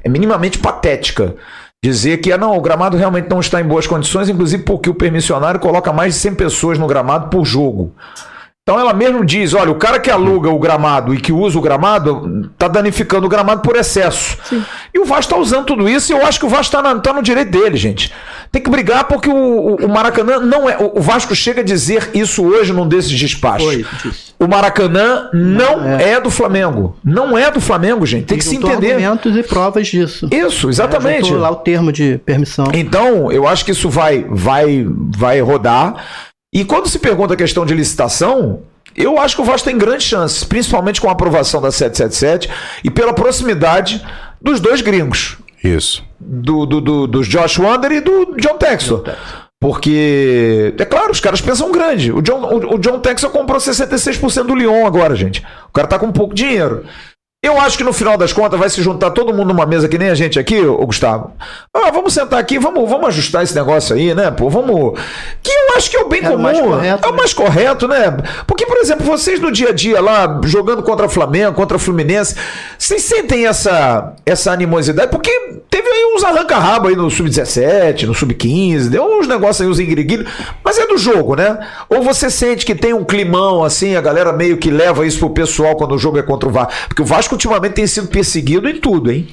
é minimamente patética. Dizer que ah, não, o gramado realmente não está em boas condições, inclusive porque o permissionário coloca mais de 100 pessoas no gramado por jogo. Então ela mesmo diz: olha, o cara que aluga o gramado e que usa o gramado está danificando o gramado por excesso. Sim. E o Vasco está usando tudo isso e eu acho que o Vasco está tá no direito dele, gente. Tem que brigar porque o, o, Maracanã não é. O Vasco chega a dizer isso hoje num desses despachos. o Maracanã não, não é. é. do Flamengo. Não é do Flamengo, gente. Tem e que se entender. argumentos e provas disso. Isso, exatamente. É, lá o termo de permissão. Então, eu acho que isso vai, vai, vai rodar. E quando se pergunta a questão de licitação, eu acho que o Vasco tem grandes chances, principalmente com a aprovação da 777 e pela proximidade dos dois gringos. Isso. Do, do, do, do Josh Wander e do John Textor. Porque, é claro, os caras pensam grande. O John, o, o John Textor comprou 66% do Lyon agora, gente. O cara tá com pouco dinheiro. Eu acho que no final das contas vai se juntar todo mundo numa mesa que nem a gente aqui, ô Gustavo. Ah, vamos sentar aqui, vamos, vamos ajustar esse negócio aí, né? Pô, vamos. Que eu acho que é o bem é comum. O mais correto, é o né? mais correto, né? Porque, por exemplo, vocês no dia a dia lá, jogando contra o Flamengo, contra o Fluminense, vocês sentem essa, essa animosidade? Porque teve aí uns arranca-rabo aí no Sub-17, no Sub-15, deu uns negócios aí, uns engriguilhos, mas é do jogo, né? Ou você sente que tem um climão assim, a galera meio que leva isso pro pessoal quando o jogo é contra o Vasco? Porque o Vasco ultimamente tem sido perseguido em tudo, hein?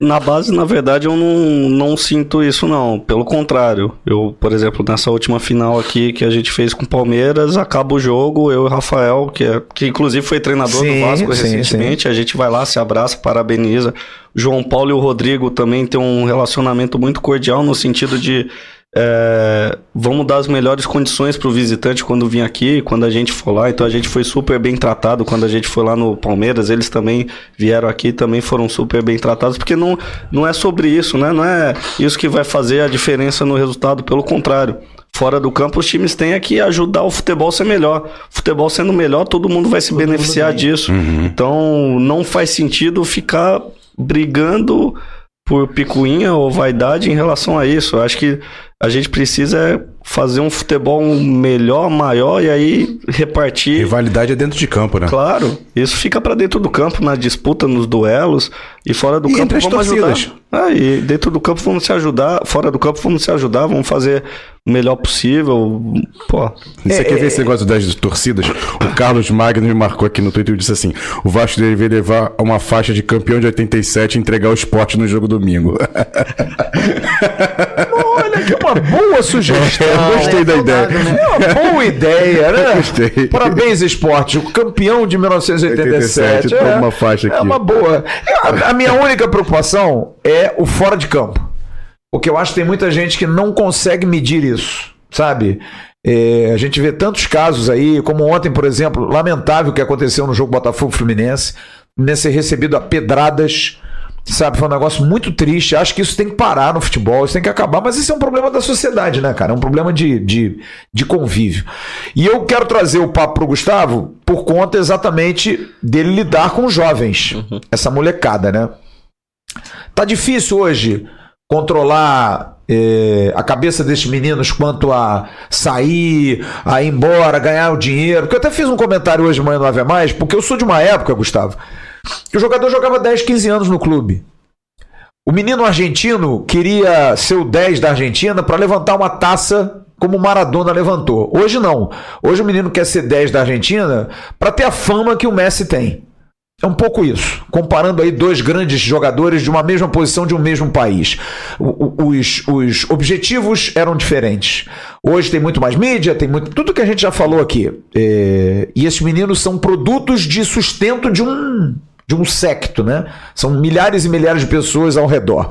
Na base, na verdade, eu não, não sinto isso, não. Pelo contrário. Eu, por exemplo, nessa última final aqui que a gente fez com o Palmeiras, acaba o jogo, eu e o Rafael, que, é, que inclusive foi treinador sim, do Vasco sim, recentemente, sim. a gente vai lá, se abraça, parabeniza. João Paulo e o Rodrigo também têm um relacionamento muito cordial no sentido de é, vamos dar as melhores condições para o visitante quando vir aqui, quando a gente for lá. Então a gente foi super bem tratado quando a gente foi lá no Palmeiras. Eles também vieram aqui, também foram super bem tratados, porque não, não é sobre isso, né? Não é isso que vai fazer a diferença no resultado. Pelo contrário, fora do campo os times têm que ajudar o futebol a ser melhor. O futebol sendo melhor, todo mundo vai se todo beneficiar disso. Uhum. Então não faz sentido ficar brigando por picuinha ou vaidade em relação a isso. Acho que a gente precisa fazer um futebol melhor, maior e aí repartir. Rivalidade é dentro de campo, né? Claro. Isso fica para dentro do campo, na disputa, nos duelos e fora do e campo vamos torcidas. ajudar. Ah, e dentro do campo vamos se ajudar, fora do campo vamos se ajudar, vamos fazer o melhor possível. Pô. Você é, quer ver esse negócio das torcidas? O Carlos Magno me marcou aqui no Twitter e disse assim: o Vasco deveria levar uma faixa de campeão de 87 e entregar o esporte no jogo domingo. (laughs) Olha que uma boa sugestão. (laughs) Eu gostei da ideia. Né? É uma boa ideia, né? Gostei. Parabéns, esporte. O campeão de 1987. 87, é, uma faixa aqui. É uma boa. A, a minha única preocupação é o fora de campo. Porque eu acho que tem muita gente que não consegue medir isso, sabe? É, a gente vê tantos casos aí, como ontem, por exemplo, lamentável o que aconteceu no jogo Botafogo-Fluminense, nesse recebido a pedradas Sabe, foi um negócio muito triste. Acho que isso tem que parar no futebol, isso tem que acabar, mas isso é um problema da sociedade, né, cara? É um problema de, de, de convívio. E eu quero trazer o papo pro Gustavo por conta exatamente dele lidar com os jovens, uhum. essa molecada, né? Tá difícil hoje controlar é, a cabeça desses meninos quanto a sair, a ir embora, ganhar o dinheiro. Porque eu até fiz um comentário hoje de manhã no Ave Mais, porque eu sou de uma época, Gustavo, o jogador jogava 10, 15 anos no clube. O menino argentino queria ser o 10 da Argentina para levantar uma taça como Maradona levantou. Hoje não. Hoje o menino quer ser 10 da Argentina para ter a fama que o Messi tem. É um pouco isso, comparando aí dois grandes jogadores de uma mesma posição de um mesmo país. Os, os objetivos eram diferentes. Hoje tem muito mais mídia, tem muito. Tudo que a gente já falou aqui. É, e esses meninos são produtos de sustento de um, de um secto, né? São milhares e milhares de pessoas ao redor.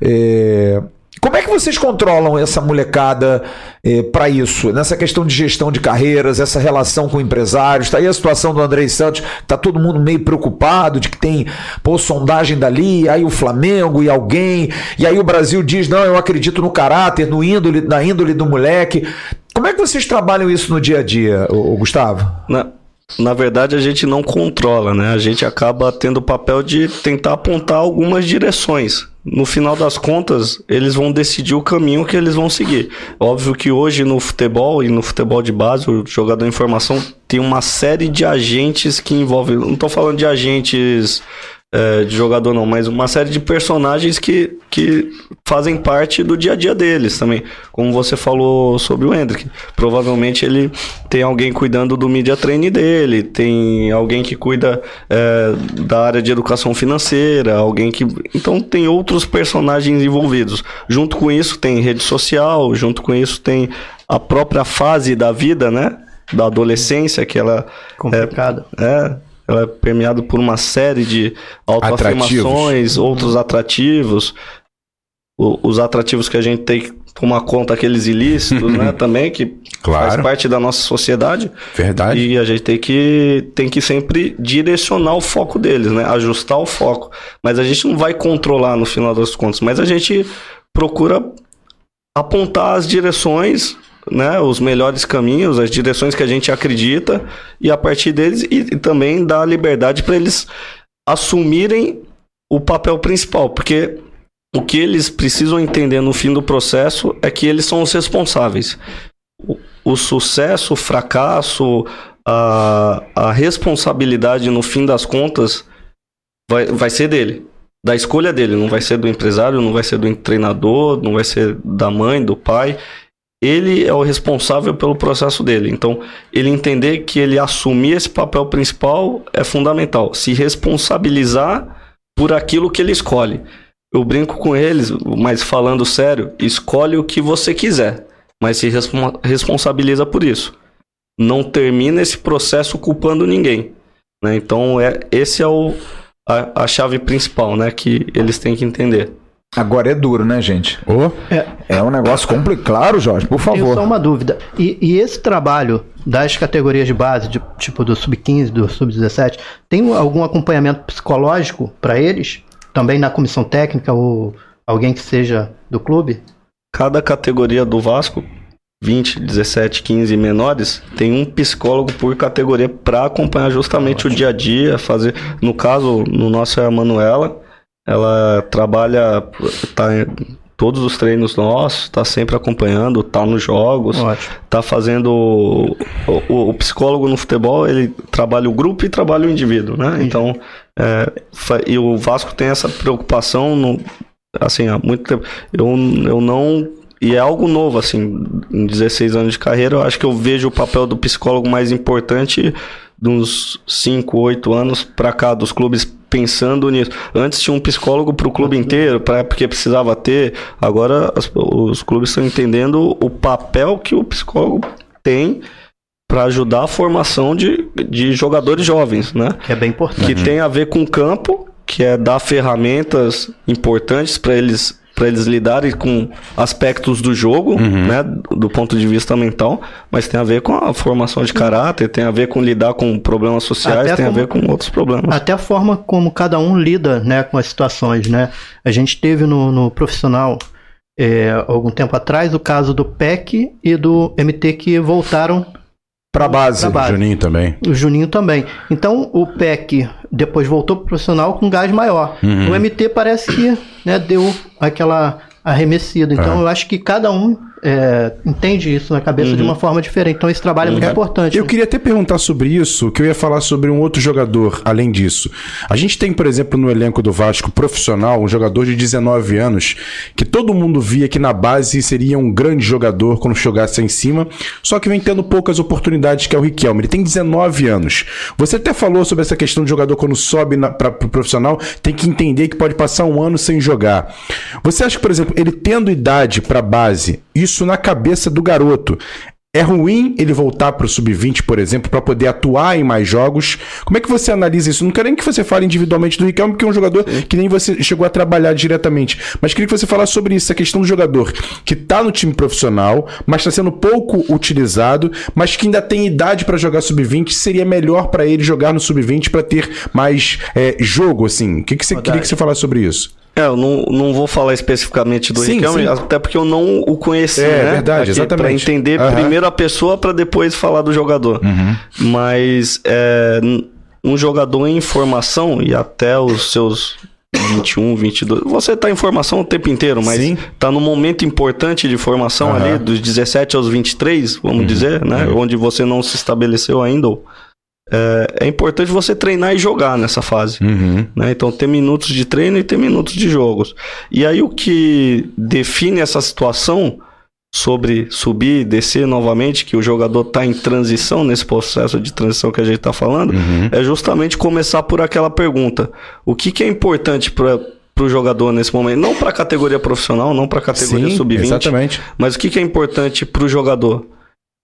É, como é que vocês controlam essa molecada eh, para isso? Nessa questão de gestão de carreiras, essa relação com empresários, tá aí a situação do Andrei Santos, tá todo mundo meio preocupado de que tem pô, sondagem dali, aí o Flamengo e alguém, e aí o Brasil diz: não, eu acredito no caráter, no índole, na índole do moleque. Como é que vocês trabalham isso no dia a dia, o Gustavo? Na, na verdade, a gente não controla, né? A gente acaba tendo o papel de tentar apontar algumas direções no final das contas, eles vão decidir o caminho que eles vão seguir. Óbvio que hoje no futebol e no futebol de base, o jogador em formação tem uma série de agentes que envolvem. Não estou falando de agentes é, de jogador não, mas uma série de personagens que, que fazem parte do dia a dia deles também. Como você falou sobre o Hendrick. Provavelmente ele tem alguém cuidando do media training dele, tem alguém que cuida é, da área de educação financeira, alguém que. Então tem outros personagens envolvidos. Junto com isso tem rede social, junto com isso tem a própria fase da vida, né? Da adolescência, que ela. Complicada. É, é ela é permeada por uma série de autoafirmações, outros atrativos. O, os atrativos que a gente tem que tomar conta, aqueles ilícitos, né, também, que claro. faz parte da nossa sociedade. Verdade. E a gente tem que, tem que sempre direcionar o foco deles, né, ajustar o foco. Mas a gente não vai controlar no final das contas, mas a gente procura apontar as direções né, os melhores caminhos, as direções que a gente acredita e a partir deles e, e também dar liberdade para eles assumirem o papel principal, porque o que eles precisam entender no fim do processo é que eles são os responsáveis. O, o sucesso, o fracasso, a, a responsabilidade no fim das contas vai, vai ser dele. Da escolha dele, não vai ser do empresário, não vai ser do treinador, não vai ser da mãe, do pai ele é o responsável pelo processo dele. Então, ele entender que ele assumir esse papel principal é fundamental. Se responsabilizar por aquilo que ele escolhe. Eu brinco com eles, mas falando sério, escolhe o que você quiser, mas se responsabiliza por isso. Não termina esse processo culpando ninguém. Né? Então, é, esse é o, a, a chave principal né, que eles têm que entender. Agora é duro, né, gente? Oh. É, é um negócio complicado. Claro, Jorge, por favor. Tenho só uma dúvida. E, e esse trabalho das categorias de base, de, tipo do sub-15, do sub-17, tem algum acompanhamento psicológico para eles? Também na comissão técnica ou alguém que seja do clube? Cada categoria do Vasco 20, 17, 15 menores, tem um psicólogo por categoria para acompanhar justamente o dia a dia, fazer, no caso, no nosso é a Manuela, ela trabalha, tá em todos os treinos nossos, tá sempre acompanhando, tá nos jogos, Ótimo. tá fazendo o, o, o, psicólogo no futebol, ele trabalha o grupo e trabalha o indivíduo, né? Entendi. Então, é, e o Vasco tem essa preocupação no, assim, há muito tempo. Eu, eu não e é algo novo, assim, em 16 anos de carreira, eu acho que eu vejo o papel do psicólogo mais importante de uns 5, 8 anos para cá, dos clubes pensando nisso. Antes tinha um psicólogo para o clube inteiro, pra, porque precisava ter. Agora as, os clubes estão entendendo o papel que o psicólogo tem para ajudar a formação de, de jogadores jovens, né? Que é bem importante. Que tem a ver com o campo, que é dar ferramentas importantes para eles para eles lidarem com aspectos do jogo, uhum. né, do ponto de vista mental, mas tem a ver com a formação de caráter, tem a ver com lidar com problemas sociais, até tem como, a ver com outros problemas. Até a forma como cada um lida, né, com as situações, né? A gente teve no, no profissional é, algum tempo atrás o caso do PEC e do MT que voltaram para base. base. O Juninho também. O Juninho também. Então o PEC depois voltou pro profissional com gás maior. Uhum. O MT parece que né, deu aquela arremessida. Então é. eu acho que cada um é, entende isso na cabeça uhum. de uma forma diferente. Então esse trabalho é muito uhum. importante. Eu né? queria até perguntar sobre isso, que eu ia falar sobre um outro jogador, além disso. A gente tem, por exemplo, no elenco do Vasco profissional, um jogador de 19 anos, que todo mundo via que na base seria um grande jogador quando jogasse em cima, só que vem tendo poucas oportunidades, que é o Riquelme. Ele tem 19 anos. Você até falou sobre essa questão do jogador quando sobe para o pro profissional, tem que entender que pode passar um ano sem jogar. Você acha que, por exemplo, ele tendo idade para base, isso na cabeça do garoto, é ruim ele voltar para o sub-20, por exemplo, para poder atuar em mais jogos. Como é que você analisa isso? Não quero nem que você fale individualmente do Riquelme, porque é um jogador Sim. que nem você chegou a trabalhar diretamente. Mas queria que você falasse sobre isso, a questão do jogador que está no time profissional, mas está sendo pouco utilizado, mas que ainda tem idade para jogar sub-20. Seria melhor para ele jogar no sub-20 para ter mais é, jogo, assim? O que, que você queria que você falasse sobre isso? É, eu não, não vou falar especificamente do sim, Riquelme, sim. até porque eu não o conheci, é, né? verdade, Aqui, exatamente. Para entender uhum. primeiro a pessoa para depois falar do jogador. Uhum. Mas é, um jogador em formação e até os seus 21, 22. Você tá em formação o tempo inteiro, mas Sim. tá no momento importante de formação uhum. ali, dos 17 aos 23, vamos uhum. dizer, né? Uhum. Onde você não se estabeleceu ainda, é, é, importante você treinar e jogar nessa fase. Uhum. Né? Então, ter minutos de treino e ter minutos de jogos. E aí, o que define essa situação sobre subir e descer novamente, que o jogador está em transição, nesse processo de transição que a gente está falando, uhum. é justamente começar por aquela pergunta: o que, que é importante para para o jogador nesse momento, não para a categoria profissional, não para a categoria sub-20, mas o que, que é importante para o jogador?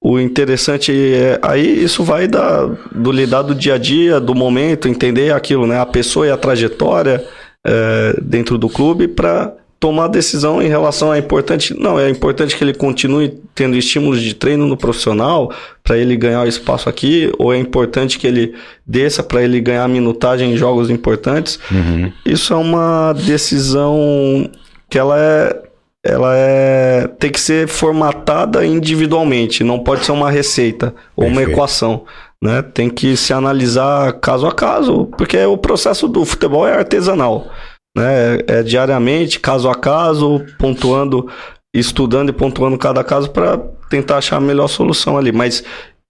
O interessante é aí isso vai da, do lidar do dia a dia, do momento, entender aquilo, né? A pessoa e a trajetória é, dentro do clube para tomar decisão em relação a importante. Não, é importante que ele continue tendo estímulos de treino no profissional para ele ganhar o espaço aqui, ou é importante que ele desça para ele ganhar minutagem em jogos importantes. Uhum. Isso é uma decisão que ela é ela é tem que ser formatada individualmente, não pode ser uma receita ou Perfeito. uma equação, né? Tem que se analisar caso a caso, porque o processo do futebol é artesanal, né? É diariamente, caso a caso, pontuando, estudando e pontuando cada caso para tentar achar a melhor solução ali, mas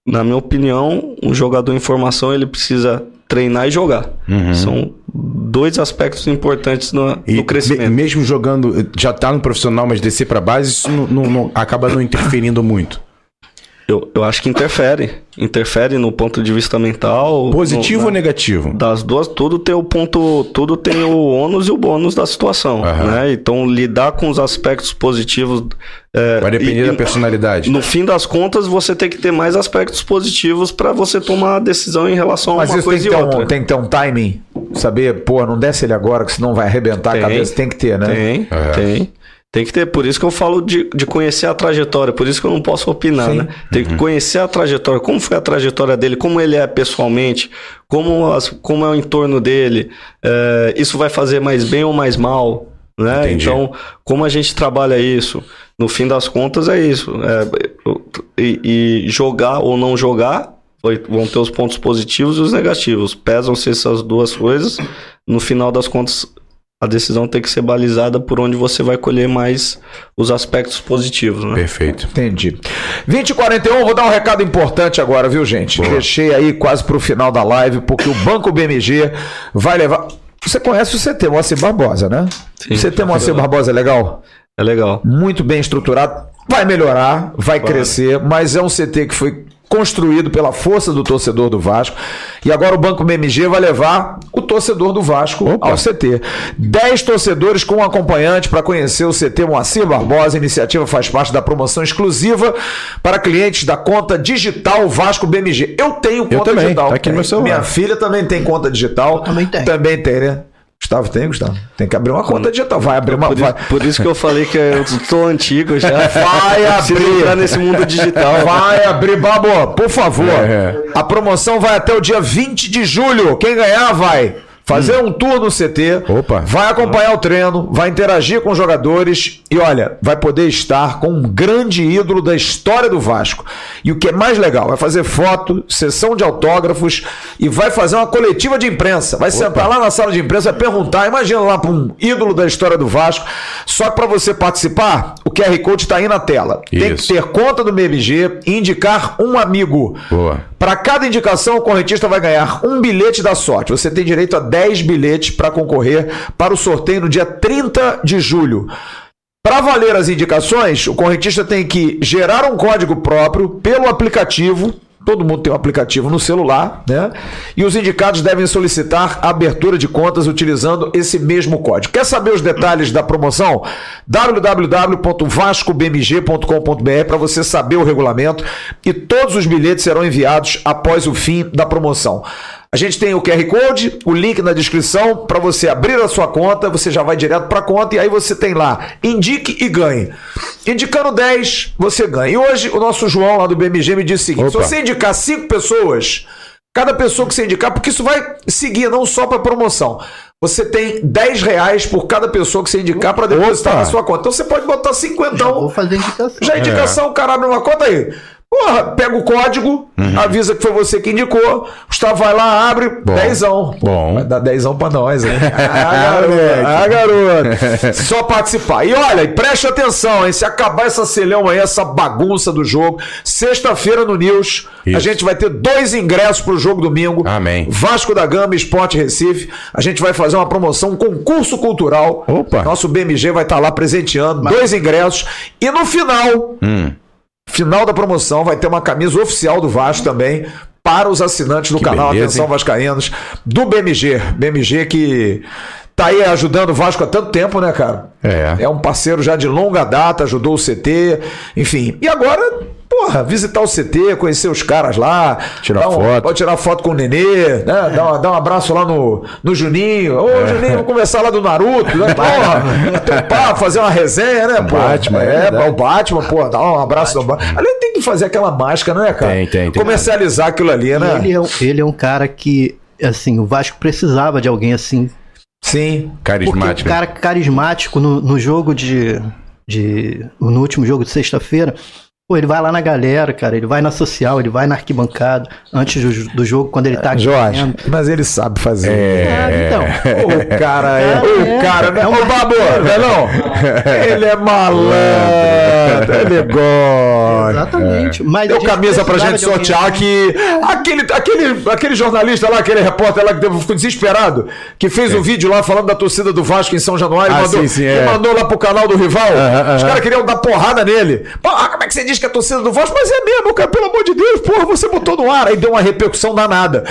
na minha opinião, um jogador em formação ele precisa treinar e jogar. Uhum. São dois aspectos importantes no, e no crescimento. Me, mesmo jogando, já está no profissional, mas descer para base, isso não, não, não, acaba não interferindo muito. Eu, eu acho que interfere. Interfere no ponto de vista mental. Positivo no, ou negativo? Das duas, tudo tem o ponto. Tudo tem o ônus e o bônus da situação. Uhum. Né? Então, lidar com os aspectos positivos. É, Vai depender e, da personalidade. No fim das contas, você tem que ter mais aspectos positivos para você tomar a decisão em relação Mas a uma coisa e outra. Um, tem que ter um timing. Saber, pô, não desce ele agora, que senão vai arrebentar tem, a cabeça. Tem que ter, né? Tem, uhum. tem. Tem que ter, por isso que eu falo de, de conhecer a trajetória, por isso que eu não posso opinar, Sim. né? Tem que uhum. conhecer a trajetória, como foi a trajetória dele, como ele é pessoalmente, como, as, como é o entorno dele, é, isso vai fazer mais bem ou mais mal, né? Entendi. Então, como a gente trabalha isso? No fim das contas é isso. É, e, e jogar ou não jogar vão ter os pontos positivos e os negativos. Pesam-se essas duas coisas. No final das contas, a decisão tem que ser balizada por onde você vai colher mais os aspectos positivos, né? Perfeito. Entendi. 20 e 41, vou dar um recado importante agora, viu, gente? Boa. Deixei aí quase pro final da live, porque o Banco BMG vai levar. Você conhece o CT Moacir Barbosa, né? Sim, o CT Moacir Barbosa é legal? É legal. Muito bem estruturado. Vai melhorar, vai claro. crescer, mas é um CT que foi construído pela força do torcedor do Vasco. E agora o Banco BMG vai levar o torcedor do Vasco Opa. ao CT. Dez torcedores com um acompanhante para conhecer o CT Moacir Barbosa. A iniciativa faz parte da promoção exclusiva para clientes da conta digital Vasco BMG. Eu tenho conta Eu também, digital. Tá aqui no meu celular. Minha filha também tem conta digital. Eu também tem. Também tem, né? Gustavo, tem, Gustavo? Tem que abrir uma conta digital. Vai abrir uma. Por, vai. Isso, por isso que eu falei que eu sou antigo já. (laughs) Vai abrir. nesse mundo digital. Vai abrir, Babo, por favor. É, é. A promoção vai até o dia 20 de julho. Quem ganhar vai fazer hum. um tour no CT, Opa. vai acompanhar o treino, vai interagir com os jogadores e olha, vai poder estar com um grande ídolo da história do Vasco. E o que é mais legal, vai fazer foto, sessão de autógrafos e vai fazer uma coletiva de imprensa. Vai Opa. sentar lá na sala de imprensa, vai perguntar, imagina lá para um ídolo da história do Vasco. Só que para você participar, QR Code está aí na tela. Isso. Tem que ter conta do BMG e indicar um amigo. Boa. Para cada indicação, o correntista vai ganhar um bilhete da sorte. Você tem direito a 10 bilhetes para concorrer para o sorteio no dia 30 de julho. Para valer as indicações, o correntista tem que gerar um código próprio pelo aplicativo Todo mundo tem um aplicativo no celular, né? E os indicados devem solicitar a abertura de contas utilizando esse mesmo código. Quer saber os detalhes da promoção? www.vascobmg.com.br para você saber o regulamento e todos os bilhetes serão enviados após o fim da promoção. A gente tem o QR Code, o link na descrição para você abrir a sua conta, você já vai direto para a conta e aí você tem lá, indique e ganhe. Indicando 10, você ganha. E hoje o nosso João lá do BMG me disse o seguinte: Opa. se você indicar 5 pessoas, cada pessoa que você indicar, porque isso vai seguir não só para promoção. Você tem 10 reais por cada pessoa que você indicar para depositar Opa. na sua conta. Então você pode botar 50. Já vou fazer indicação. Já indicação, é. cara abre uma conta aí. Porra, pega o código, uhum. avisa que foi você que indicou. Gustavo vai lá, abre, Bom. dezão. Bom. Vai dar dezão pra nós, hein? (laughs) ah, garoto. ah, garoto. (laughs) Só participar. E olha, e preste atenção, hein? Se acabar essa celhão aí, essa bagunça do jogo, sexta-feira no News, Isso. a gente vai ter dois ingressos pro jogo domingo. Amém. Vasco da Gama, Esporte Recife. A gente vai fazer uma promoção, um concurso cultural. Opa. Nosso BMG vai estar tá lá presenteando Mas... dois ingressos. E no final. Hum Final da promoção vai ter uma camisa oficial do Vasco também para os assinantes do que canal beleza, Atenção hein? Vascaínos do BMG. BMG que tá aí ajudando o Vasco há tanto tempo, né, cara? É. É um parceiro já de longa data, ajudou o CT, enfim. E agora porra, visitar o CT, conhecer os caras lá. Tirar um, foto. Pode tirar foto com o Nenê, né? Dar, dar um abraço lá no, no Juninho. Ô, é. Juninho, vamos conversar lá do Naruto, né? Porra, papo, fazer uma resenha, né, pô? Batman, é, é o Batman, pô, dar um abraço Batman. no Batman. Ali tem que fazer aquela máscara, né, cara? Tem, tem, tem. Comercializar aquilo ali, né? Ele é, ele é um cara que, assim, o Vasco precisava de alguém assim. Sim. Carismático. O cara carismático no, no jogo de, de. No último jogo de sexta-feira Pô, ele vai lá na galera, cara, ele vai na social, ele vai na arquibancada, antes do, do jogo, quando ele tá aqui. Jorge, mas ele sabe fazer. É, é então. O cara é. é o cara, é, né? Ô, Babu, não é Ele é malandro, ele (laughs) gosta. Exatamente. Mas Deu camisa pra gente sortear aqui. Aquele, aquele, aquele jornalista lá, aquele repórter lá que ficou desesperado, que fez o um vídeo lá falando da torcida do Vasco em São Januário, ah, mandou, sim, sim, é. mandou lá pro canal do rival. Uh -huh, Os caras queriam dar porrada nele. Porra, como é que você diz que a torcida do Vasco, mas é mesmo, cara, pelo amor de Deus, porra, você botou no ar. Aí deu uma repercussão danada.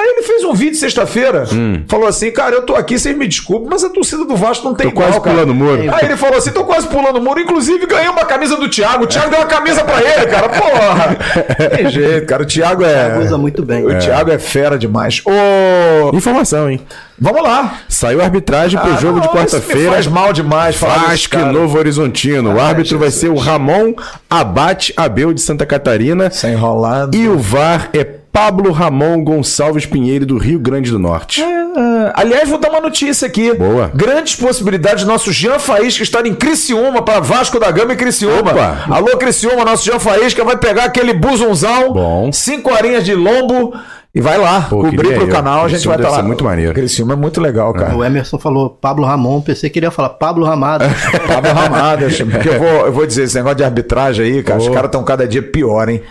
Aí ele fez um vídeo sexta-feira, hum. falou assim, cara, eu tô aqui, vocês me desculpem, mas a torcida do Vasco não tem tô igual, quase cara. pulando muro. Aí ele falou assim, tô quase pulando muro, inclusive ganhei uma camisa do Thiago, o Thiago deu uma camisa pra ele, cara, porra. (laughs) Tem jeito, cara, o Thiago é... Usa muito bem. O é. Thiago é fera demais. Ô... Informação, hein? Vamos lá. Saiu a arbitragem pro ah, jogo não, de quarta-feira. Faz mal demais falar Vasco e Novo Horizontino. Ah, o árbitro Jesus. vai ser o Ramon Abate Abel de Santa Catarina. Sem enrolado. E o VAR é Pablo Ramon Gonçalves Pinheiro, do Rio Grande do Norte. É, é. Aliás, vou dar uma notícia aqui. Boa. Grandes possibilidades nosso Jean Faísca estar em Criciúma para Vasco da Gama e Criciúma. Opa. Alô, Criciúma, nosso Jean Faísca vai pegar aquele buzunzão. Bom. Cinco horinhas de lombo. E vai lá, Pô, cobrir pro canal, a gente vai estar tá lá. muito maneiro. Filme é muito legal, cara. O Emerson falou Pablo Ramon, pensei que ele ia falar Pablo Ramada. (laughs) Pablo Ramada, (laughs) porque eu vou, eu vou dizer, esse negócio de arbitragem aí, cara, os caras estão cada dia pior, hein?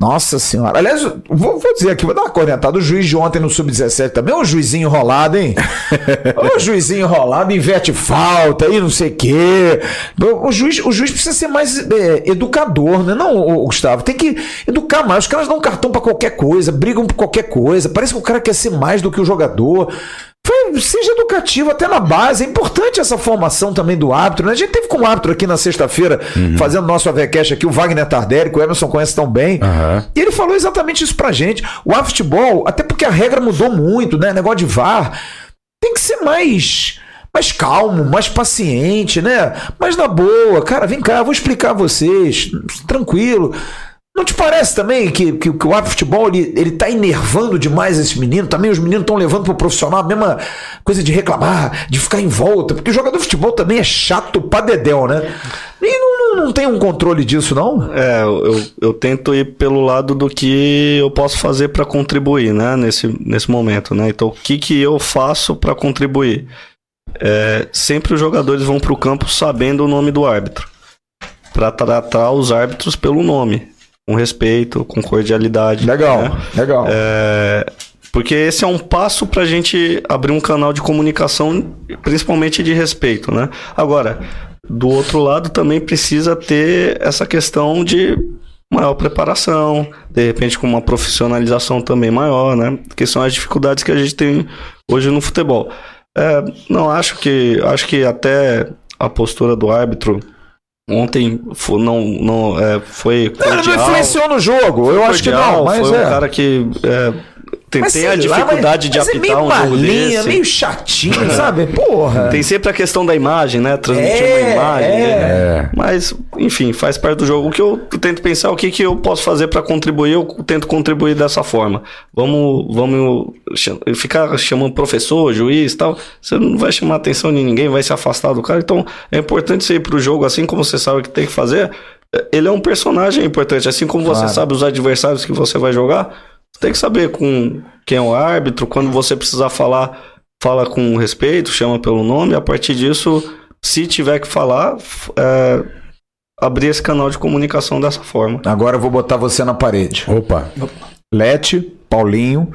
Nossa senhora. Aliás, vou, vou, dizer aqui, vou dar uma cornetada. O juiz de ontem no Sub-17 também é um juizinho enrolado, hein? (laughs) o juizinho enrolado, inverte falta e não sei o quê. O juiz, o juiz precisa ser mais é, educador, né? Não, Gustavo. Tem que educar mais. Os caras dão cartão para qualquer coisa, brigam por qualquer coisa. Parece que o cara quer ser mais do que o jogador. Seja educativo até na base. É importante essa formação também do árbitro. Né? A gente teve com o árbitro aqui na sexta-feira, uhum. fazendo nosso AVCast aqui, o Wagner Tardelli, que o Emerson conhece tão bem. Uhum. E ele falou exatamente isso pra gente. O futebol, até porque a regra mudou muito, né? Negócio de VAR, tem que ser mais mais calmo, mais paciente, né? Mas na boa, cara, vem cá, vou explicar a vocês, tranquilo. Não te parece também que, que, que o futebol ele, ele tá enervando demais esse menino? Também os meninos estão levando pro profissional a mesma coisa de reclamar, de ficar em volta, porque o jogador de futebol também é chato pra dedéu, né? E não, não, não tem um controle disso, não? É, eu, eu tento ir pelo lado do que eu posso fazer para contribuir, né, nesse, nesse momento, né? Então, o que, que eu faço para contribuir? É, sempre os jogadores vão pro campo sabendo o nome do árbitro. para tratar os árbitros pelo nome, com respeito, com cordialidade. Legal, né? legal. É, porque esse é um passo para a gente abrir um canal de comunicação, principalmente de respeito, né? Agora, do outro lado também precisa ter essa questão de maior preparação, de repente com uma profissionalização também maior, né? Que são as dificuldades que a gente tem hoje no futebol. É, não acho que acho que até a postura do árbitro ontem foi, não, não é, foi cordial, Ele não influenciou no jogo, eu acho que não, mas foi é. um cara que é, tem, Mas tem sei a lá, dificuldade mas- de mas é apitar meio um jogo malinha, desse. meio chatinho, (laughs) sabe? Porra. Tem sempre a questão da imagem, né? Transmitir É, uma imagem. é. né? Mas, enfim, faz parte do jogo. O que eu tento pensar, o que, que eu posso fazer para contribuir, eu tento contribuir dessa forma. Vamos, vamos ficar chamando professor, juiz e tal. Você não vai chamar a atenção de ninguém, vai se afastar do cara. Então, é importante você ir pro jogo assim como você sabe o que tem que fazer. Ele é um personagem importante, assim como você Claro. sabe os adversários que você vai jogar. Você tem que saber com quem é o árbitro, quando você precisar falar, fala com respeito, chama pelo nome. A partir disso, se tiver que falar, é, abrir esse canal de comunicação dessa forma. Agora eu vou botar você na parede. Opa. Lete, Paulinho,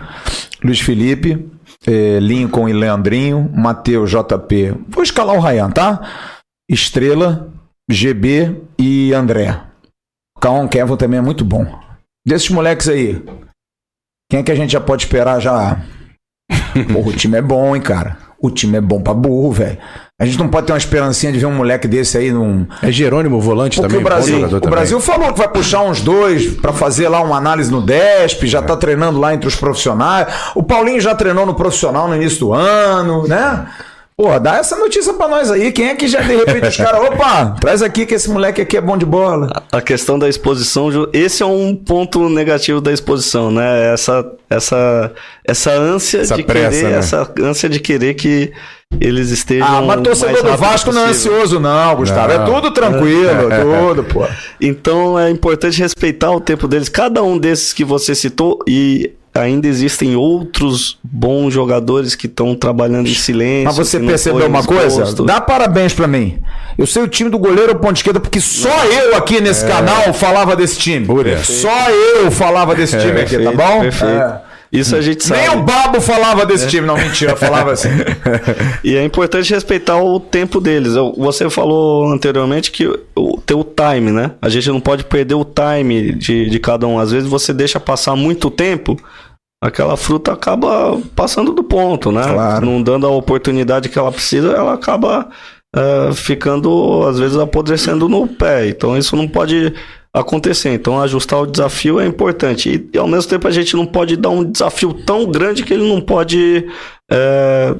Luiz Felipe, eh, Lincoln e Leandrinho, Matheus, JP. Vou escalar o Ryan, tá? Estrela, GB e André. Caon Kevin também é muito bom. Desses moleques aí, quem é que a gente já pode esperar já? (laughs) Porra, o time é bom, hein, cara? O time é bom pra burro, velho. A gente não pode ter uma esperancinha de ver um moleque desse aí num, É Jerônimo, volante porque também. o Brasil, o também. Brasil falou que vai puxar uns dois pra fazer lá uma análise no DESP, já tá treinando lá entre os profissionais. O Paulinho já treinou no profissional no início do ano, né? Porra, dá essa notícia pra nós aí. Quem é que já de repente os caras, opa, traz aqui que esse moleque aqui é bom de bola. A questão da exposição, Ju, esse é um ponto negativo da exposição, né? Essa, essa, essa ânsia Essa de pressa, querer, né? essa ânsia de querer que eles estejam. Ah, mas torcedor mais do Vasco não é ansioso, não, Gustavo. É Não. tudo tranquilo, é tudo, pô. Então é importante respeitar o tempo deles. Cada um desses que você citou e ainda existem outros bons jogadores que estão trabalhando em silêncio. Mas você percebeu uma coisa? Dá parabéns pra mim. Eu sei o time do goleiro ou ponto esquerda porque só eu aqui nesse canal falava desse time. Só eu falava desse time aqui, tá bom? Perfeito. É. Isso a gente sabe. Nem o Babo falava desse time. Não, mentira, falava assim. (laughs) E é importante respeitar o tempo deles. Você falou anteriormente que o ter o time, né? A gente não pode perder o time de, de cada um. Às vezes você deixa passar muito tempo, aquela fruta acaba passando do ponto, né? Claro. Não dando a oportunidade que ela precisa, ela acaba eh, ficando, às vezes, apodrecendo no pé. Então isso não pode acontecer. Então ajustar o desafio é importante. E, e, ao mesmo tempo a gente não pode dar um desafio tão grande que ele não pode. é,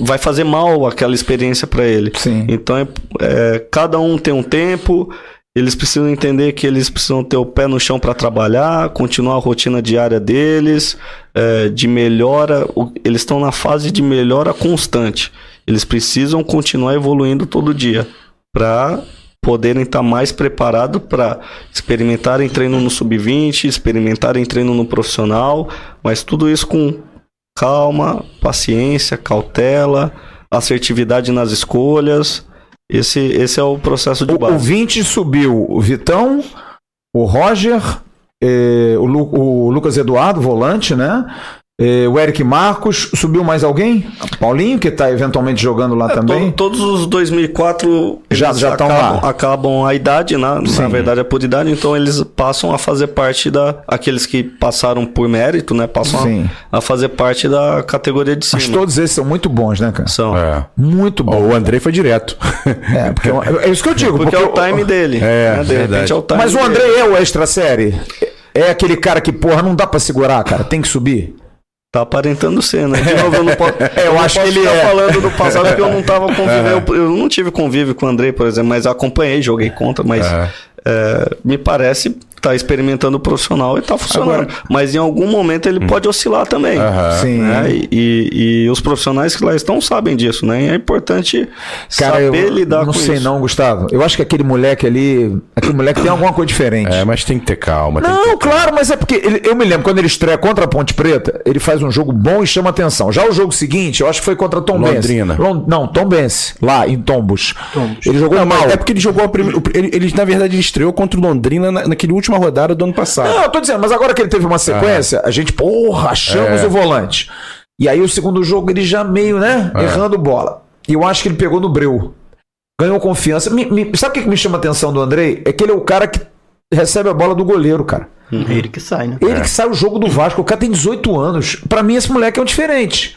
vai fazer mal aquela experiência para ele. Sim. Então é, é, cada um tem um tempo. Eles precisam entender que eles precisam ter o pé no chão para trabalhar, continuar a rotina diária deles, é, de melhora. Eles estão na fase de melhora constante. Eles precisam continuar evoluindo todo dia para poderem estar mais preparados para experimentarem treino no sub-20, experimentarem treino no profissional, mas tudo isso com calma, paciência, cautela, assertividade nas escolhas. Esse, esse é o processo de O, o base. 20 subiu o Vitão, o Roger, eh, o, Lu- o Lucas Eduardo, volante, né? Eh, o Eric Marcos. Subiu mais alguém? Paulinho, que tá eventualmente jogando lá também. To- todos os 2004 Já- já tão acabam, lá. acabam a idade, né? Sim. na verdade é por idade, então eles passam a fazer parte da aqueles que passaram por mérito, né? Passam Sim. a, a fazer parte da categoria de cima. Mas todos esses são muito bons, né, cara? São. É. Muito bons. o Andrei foi direto. É, porque é isso que eu digo. Porque, é o o- time dele. É, né? De verdade. repente é o time Mas o dele. André é o extra série. É aquele cara que, porra, não dá pra segurar, cara. Tem que subir. Tá aparentando ser, né? De novo, eu não posso, (laughs) eu não acho que ele é. falando do passado porque eu não tava convivendo. Eu, eu não tive convívio com o André, por exemplo, mas acompanhei, joguei contra, mas É. é, me parece tá experimentando o profissional e tá funcionando. Agora, Mas em algum momento ele hum. pode oscilar também. Sim. Né? E, e, e, os profissionais que lá estão sabem disso, né? E é importante Cara, saber eu, lidar com isso. Não sei não, Gustavo. Eu acho que aquele moleque ali, aquele moleque tem alguma coisa diferente. É, mas tem que ter calma. Não, ter claro, calma. mas é porque ele, eu me lembro quando ele estreia contra a Ponte Preta, ele faz um jogo bom e chama atenção. Já o jogo seguinte, eu acho que foi contra Tom Londrina. Benz. Não, Tom Benz, lá em Tombos. Tombos. Ele jogou não, mal. É porque ele jogou a primeira. Ele, ele, na verdade, ele estreou contra o Londrina na, naquele última rodada do ano passado. Não, eu tô dizendo, mas agora que ele teve uma sequência, a gente, porra, achamos é. o volante. E aí o segundo jogo ele já meio, né, é. errando bola. E eu acho que ele pegou no breu. Ganhou confiança. Me, me, sabe o que me chama a atenção do Andrei? É que ele é o cara que recebe a bola do goleiro, cara. Uhum. Ele que sai, né? Ele é. que sai o jogo do Vasco. O cara tem 18 anos. Para mim, esse moleque é um diferente.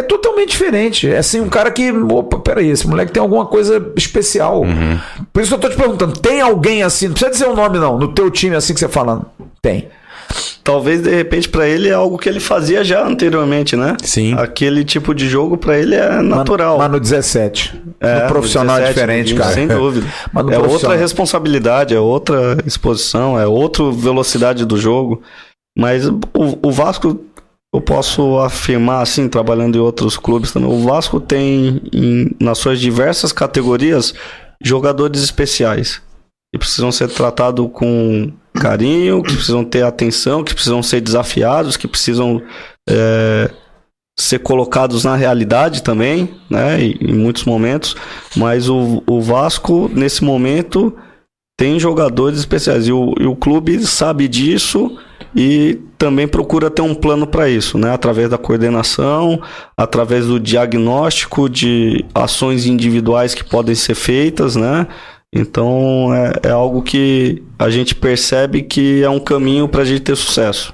É totalmente diferente. É assim, um cara que. Opa, peraí, esse moleque tem alguma coisa especial. Uhum. Por isso que eu tô te perguntando: tem alguém assim? Não precisa dizer o um nome, não. No teu time, assim que você fala. Tem. Talvez de repente para ele é algo que ele fazia já anteriormente, né? Sim. Aquele tipo de jogo para ele é natural. Mas, no 17. É, no profissional no 17, é diferente, 20, cara. Sem dúvida. (laughs) é outra responsabilidade, é outra exposição, é outra velocidade do jogo. Mas o, o Vasco eu posso afirmar, assim, trabalhando em outros clubes também, o Vasco tem, em, nas suas diversas categorias, jogadores especiais. Que precisam ser tratados com carinho, que precisam ter atenção, que precisam ser desafiados, que precisam é, ser colocados na realidade também, né, em, muitos momentos. Mas o, o Vasco, nesse momento, tem jogadores especiais. E o, e o clube sabe disso e também procura ter um plano para isso, né? Através da coordenação, através do diagnóstico de ações individuais que podem ser feitas, né? Então é, é algo que a gente percebe que é um caminho para a gente ter sucesso.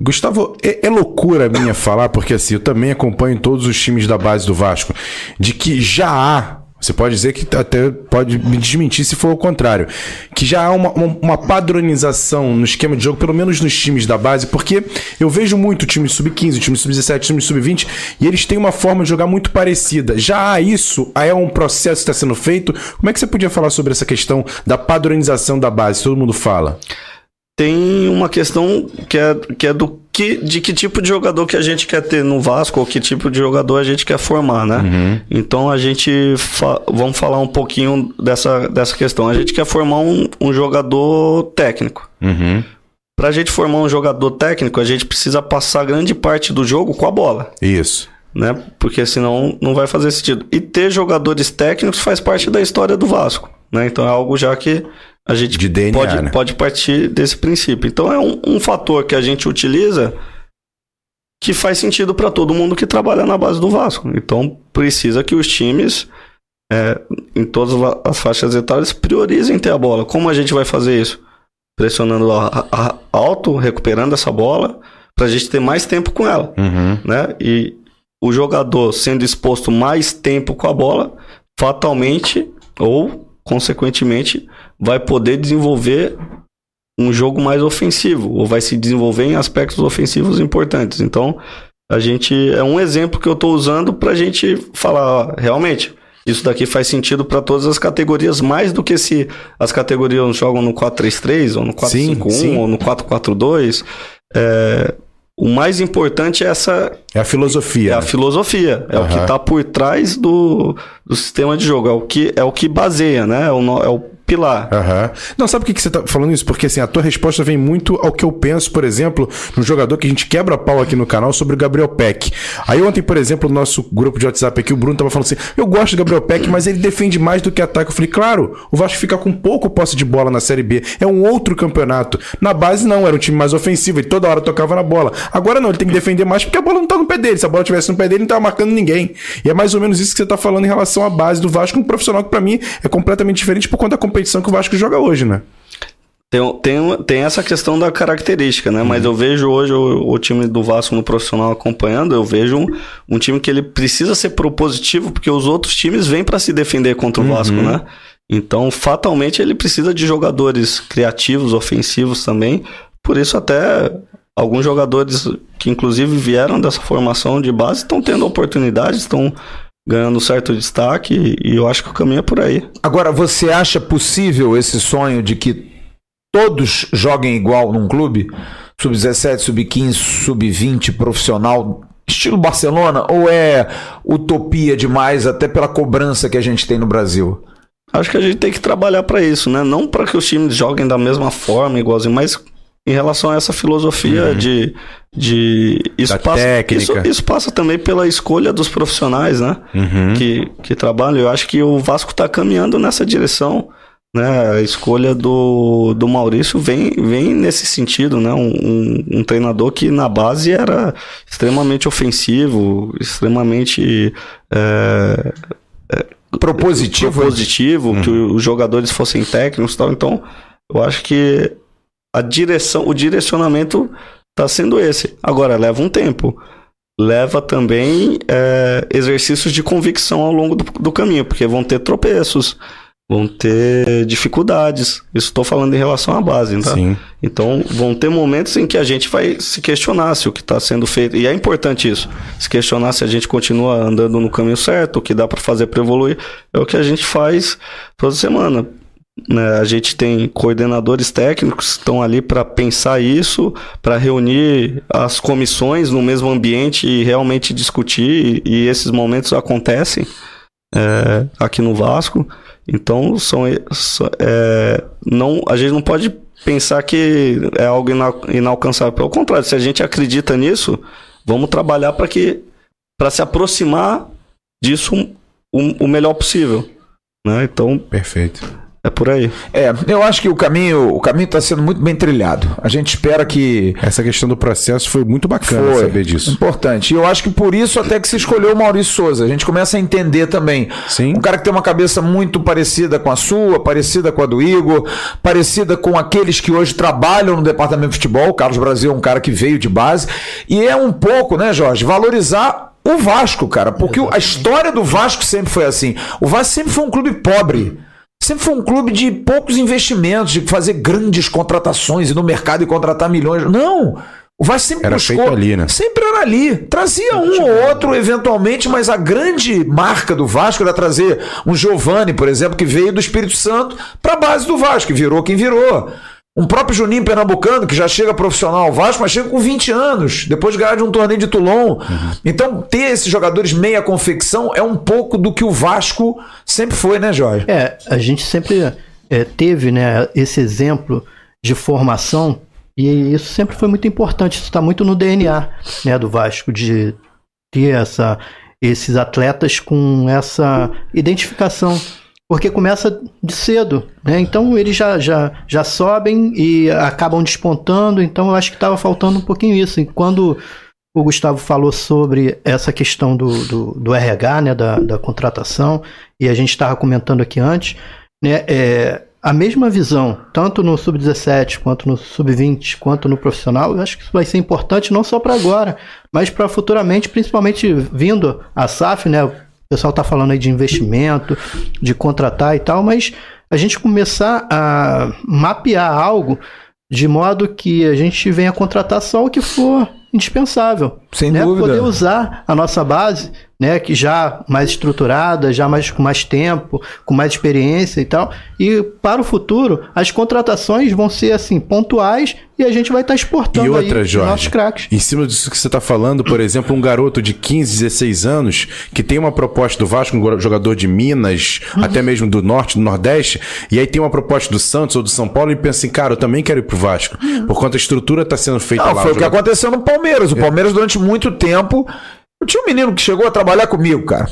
Gustavo, é, é, loucura minha falar, porque assim, eu também acompanho todos os times da base do Vasco, de que já há você pode dizer que até pode me desmentir se for o contrário. Que já há uma, uma, padronização no esquema de jogo, pelo menos nos times da base, porque eu vejo muito time sub-15, time sub-17, time sub-20, e eles têm uma forma de jogar muito parecida. Já há isso, aí é um processo que está sendo feito. Como é que você podia falar sobre essa questão da padronização da base? Todo mundo fala tem uma questão que é, que é do que, de que tipo de jogador que a gente quer ter no Vasco ou que tipo de jogador a gente quer formar, né? Uhum. Então a gente fa vamos falar um pouquinho dessa, dessa questão. A gente quer formar um, um jogador técnico. Uhum. Para a gente formar um jogador técnico, a gente precisa passar grande parte do jogo com a bola. Isso. Né? Porque senão não vai fazer sentido. E ter jogadores técnicos faz parte da história do Vasco. Né? Então é algo já que a gente de DNA, pode, né? pode partir desse princípio. Então é um, um fator que a gente utiliza que faz sentido para todo mundo que trabalha na base do Vasco. Então precisa que os times, é, em todas as faixas etárias, priorizem ter a bola. Como a gente vai fazer isso? Pressionando a, a, alto, recuperando essa bola, para a gente ter mais tempo com ela. Uhum. Né? E o jogador sendo exposto mais tempo com a bola, fatalmente ou consequentemente vai poder desenvolver um jogo mais ofensivo, ou vai se desenvolver em aspectos ofensivos importantes. Então, a gente é um exemplo que eu estou usando para a gente falar, ó, realmente, isso daqui faz sentido para todas as categorias, mais do que se as categorias jogam no 4-3-3, ou no 4-5-1, ou no 4-4-2. É, o mais importante é essa. É a filosofia. É né? a filosofia. É uhum. o que está por trás do, do sistema de jogo. É o que, é o que baseia, né? É o, é o pilar. Uhum. Não, sabe por que, você tá falando isso? Porque assim, a tua resposta vem muito ao que eu penso, por exemplo, no jogador que a gente quebra pau aqui no canal sobre o Gabriel Peck. Aí ontem, por exemplo, no nosso grupo de WhatsApp aqui, o Bruno tava falando assim: eu gosto do Gabriel Peck, mas ele defende mais do que ataca. Eu falei, claro, o Vasco fica com pouco posse de bola na Série B. É um outro campeonato. Na base, não, era um time mais ofensivo, ele toda hora tocava na bola. Agora não, ele tem que defender mais porque a bola não tá no pé dele. Se a bola tivesse no pé dele, ele não tava marcando ninguém. E é mais ou menos isso que você tá falando em relação à base do Vasco, um profissional que para mim é completamente diferente por conta da competição que o Vasco joga hoje, né? Tem, tem, tem essa questão da característica, né? Uhum. Mas eu vejo hoje o, o, time do Vasco no profissional acompanhando, eu vejo um, um time que ele precisa ser propositivo, porque os outros times vêm para se defender contra o uhum. Vasco, né? Então, fatalmente, ele precisa de jogadores criativos, ofensivos também. Por isso, até alguns jogadores que, inclusive, vieram dessa formação de base estão tendo oportunidades, estão ganhando certo destaque e eu acho que o caminho é por aí. Agora, você acha possível esse sonho de que todos joguem igual num clube? Sub-17, sub-15, sub-20, profissional, estilo Barcelona? Ou é utopia demais, até pela cobrança que a gente tem no Brasil? Acho que a gente tem que trabalhar para isso, né? Não para que os times joguem da mesma forma, igualzinho, mas em relação a essa filosofia uhum. de, de isso da passa, técnica. Isso, isso, passa também pela escolha dos profissionais, né? Uhum. Que, que trabalham. Eu acho que o Vasco está caminhando nessa direção. Né? A escolha do, do Maurício vem, vem nesse sentido, né? Um, um, um treinador que na base era extremamente ofensivo, extremamente é, é, propositivo, propositivo uhum. que os jogadores fossem técnicos, tal. Então, eu acho que a direção, o direcionamento está sendo esse. Agora leva um tempo leva também é, exercícios de convicção ao longo do, do, caminho, porque vão ter tropeços, vão ter dificuldades. Isso estou falando em relação à base, tá? Sim. Então, vão ter momentos em que a gente vai se questionar se o que está sendo feito. E é importante isso. Se questionar se a gente continua andando no caminho certo, o que dá para fazer para evoluir. É o que a gente faz toda semana. Né? A gente tem coordenadores técnicos que estão ali para pensar isso, para reunir as comissões no mesmo ambiente e realmente discutir. E, esses momentos acontecem é, aqui no Vasco. Então, são, é, não, a gente não pode pensar que é algo inalcançável. Pelo contrário, se a gente acredita nisso, vamos trabalhar para que para se aproximar disso o, o melhor possível. Né? Então, perfeito. É por aí. É, eu acho que o caminho o caminho está sendo muito bem trilhado. A gente espera que essa questão do processo foi muito bacana foi, saber disso. Importante. E eu acho que por isso até que se escolheu o Maurício Souza. A gente começa a entender também. Sim. Um cara que tem uma cabeça muito parecida com a sua, parecida com a do Igor, parecida com aqueles que hoje trabalham no departamento de futebol. O Carlos Brasil é um cara que veio de base e é um pouco, né, Jorge, valorizar o Vasco, cara, porque Exatamente. a história do Vasco sempre foi assim. O Vasco sempre foi um clube pobre sempre foi um clube de poucos investimentos, de fazer grandes contratações e no mercado e contratar milhões. Não! O Vasco sempre era buscou, feito ali, né? Sempre era ali. Trazia um ou outro, eventualmente, mas a grande marca do Vasco era trazer um Giovani, por exemplo, que veio do Espírito Santo para a base do Vasco, que virou quem virou. Um próprio Juninho Pernambucano, que já chega profissional Vasco, mas chega com 20 anos, depois de ganhar de um torneio de Toulon. Uhum. Então, ter esses jogadores meia confecção é um pouco do que o Vasco sempre foi, né, Jorge? É, a gente sempre é, teve né, esse exemplo de formação e isso sempre foi muito importante. Isso está muito no DNA né, do Vasco, de ter essa, esses atletas com essa identificação porque começa de cedo, né? Então eles já, já, já sobem e acabam despontando, então eu acho que estava faltando um pouquinho isso. E quando o Gustavo falou sobre essa questão do, do, do RH, né, da, da contratação, e a gente estava comentando aqui antes, né, é, a mesma visão, tanto no sub-17, quanto no sub-20, quanto no profissional, eu acho que isso vai ser importante não só para agora, mas para futuramente, principalmente vindo a SAF, né, o pessoal está falando aí de investimento, de contratar e tal, mas a gente começar a mapear algo de modo que a gente venha contratar só o que for indispensável. Sem né? dúvida. Poder usar a nossa base, né, que já mais estruturada, já mais com mais tempo, com mais experiência e tal. E para o futuro, as contratações vão ser assim pontuais e a gente vai estar tá exportando e outra, aí Jorge, nossos craques. Em cima disso que você está falando, por exemplo, um garoto de 15, 16 anos que tem uma proposta do Vasco, um jogador de Minas, uhum. até mesmo do Norte, do Nordeste, e aí tem uma proposta do Santos ou do São Paulo e pensa assim, cara, eu também quero ir pro Vasco, uhum. por conta a estrutura está sendo feita Não, lá. Foi o que aconteceu no Palmeiras. O é. Palmeiras durante muito tempo. Eu tinha um menino que chegou a trabalhar comigo, cara.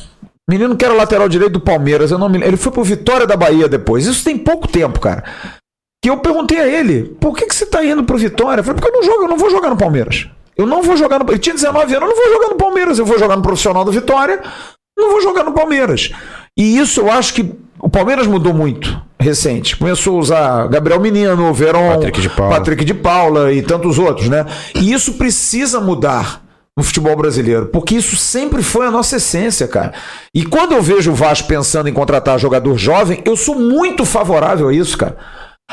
Menino que era lateral direito do Palmeiras, eu não me... ele foi pro Vitória da Bahia depois. Isso tem pouco tempo, cara. Que eu perguntei a ele, por que, que você tá indo pro Vitória? Eu falei, porque eu não jogo, eu não vou jogar no Palmeiras. Eu não vou jogar no. Ele tinha 19 anos, eu não vou jogar no Palmeiras, eu vou jogar no profissional do Vitória, não vou jogar no Palmeiras. E isso eu acho que o Palmeiras mudou muito recente. Começou a usar Gabriel Menino, Verón, Patrick de Paula, Patrick de Paula e tantos outros, né? E isso precisa mudar no futebol brasileiro, porque isso sempre foi a nossa essência, cara. E quando eu vejo o Vasco pensando em contratar jogador jovem, eu sou muito favorável a isso, cara.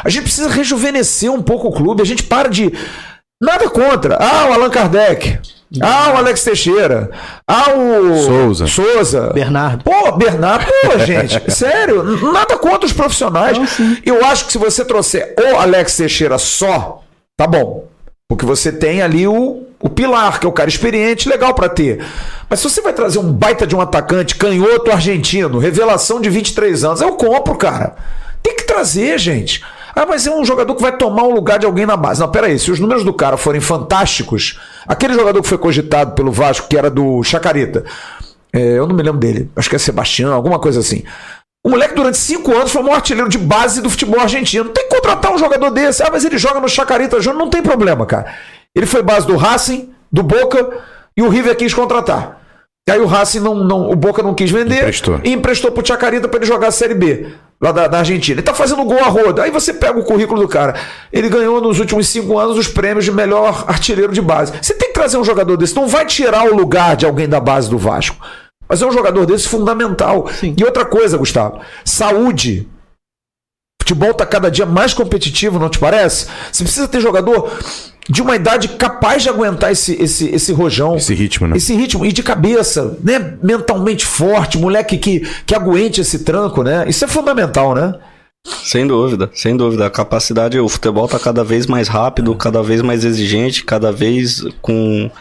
A gente precisa rejuvenescer um pouco o clube, a gente para de nada contra. Ah, o Allan Kardec. Ah, o Alex Teixeira. Ah, o. Souza. Souza. Bernardo. Pô, Bernardo, pô, (laughs) gente, sério, nada contra os profissionais. Eu acho que se você trouxer o Alex Teixeira só, tá bom. Porque você tem ali o, o pilar, que é o cara experiente, legal para ter. Mas se você vai trazer um baita de um atacante, canhoto argentino, revelação de 23 anos, eu compro, cara. Tem que trazer, gente. Ah, mas é um jogador que vai tomar o lugar de alguém na base. Não, peraí, se os números do cara forem fantásticos, aquele jogador que foi cogitado pelo Vasco, que era do Chacarita, é, eu não me lembro dele, acho que é Sebastião, alguma coisa assim. O moleque, durante cinco anos, foi um artilheiro de base do futebol argentino. Tem que contratar um jogador desse. Ah, mas ele joga no Chacarita Júnior. Não tem problema, cara. Ele foi base do Racing, do Boca, e o River quis contratar. E aí o Racing não, não o Boca não quis vender Emprestou. e emprestou pro Chacarita para ele jogar a Série B, lá da, da Argentina. Ele tá fazendo gol a roda. Aí você pega o currículo do cara. Ele ganhou nos últimos cinco anos os prêmios de melhor artilheiro de base. Você tem que trazer um jogador desse. Não vai tirar o lugar de alguém da base do Vasco. Mas é um jogador desse fundamental. Sim. E outra coisa, Gustavo, saúde. Futebol está cada dia mais competitivo, não te parece? Você precisa ter jogador de uma idade capaz de aguentar esse, esse, esse rojão. Esse ritmo, né? Esse ritmo. E de cabeça, né? Mentalmente forte, moleque que, que aguente esse tranco, né? Isso é fundamental, né? Sem dúvida, sem dúvida. A capacidade, o futebol está cada vez mais rápido, cada vez mais exigente, cada vez com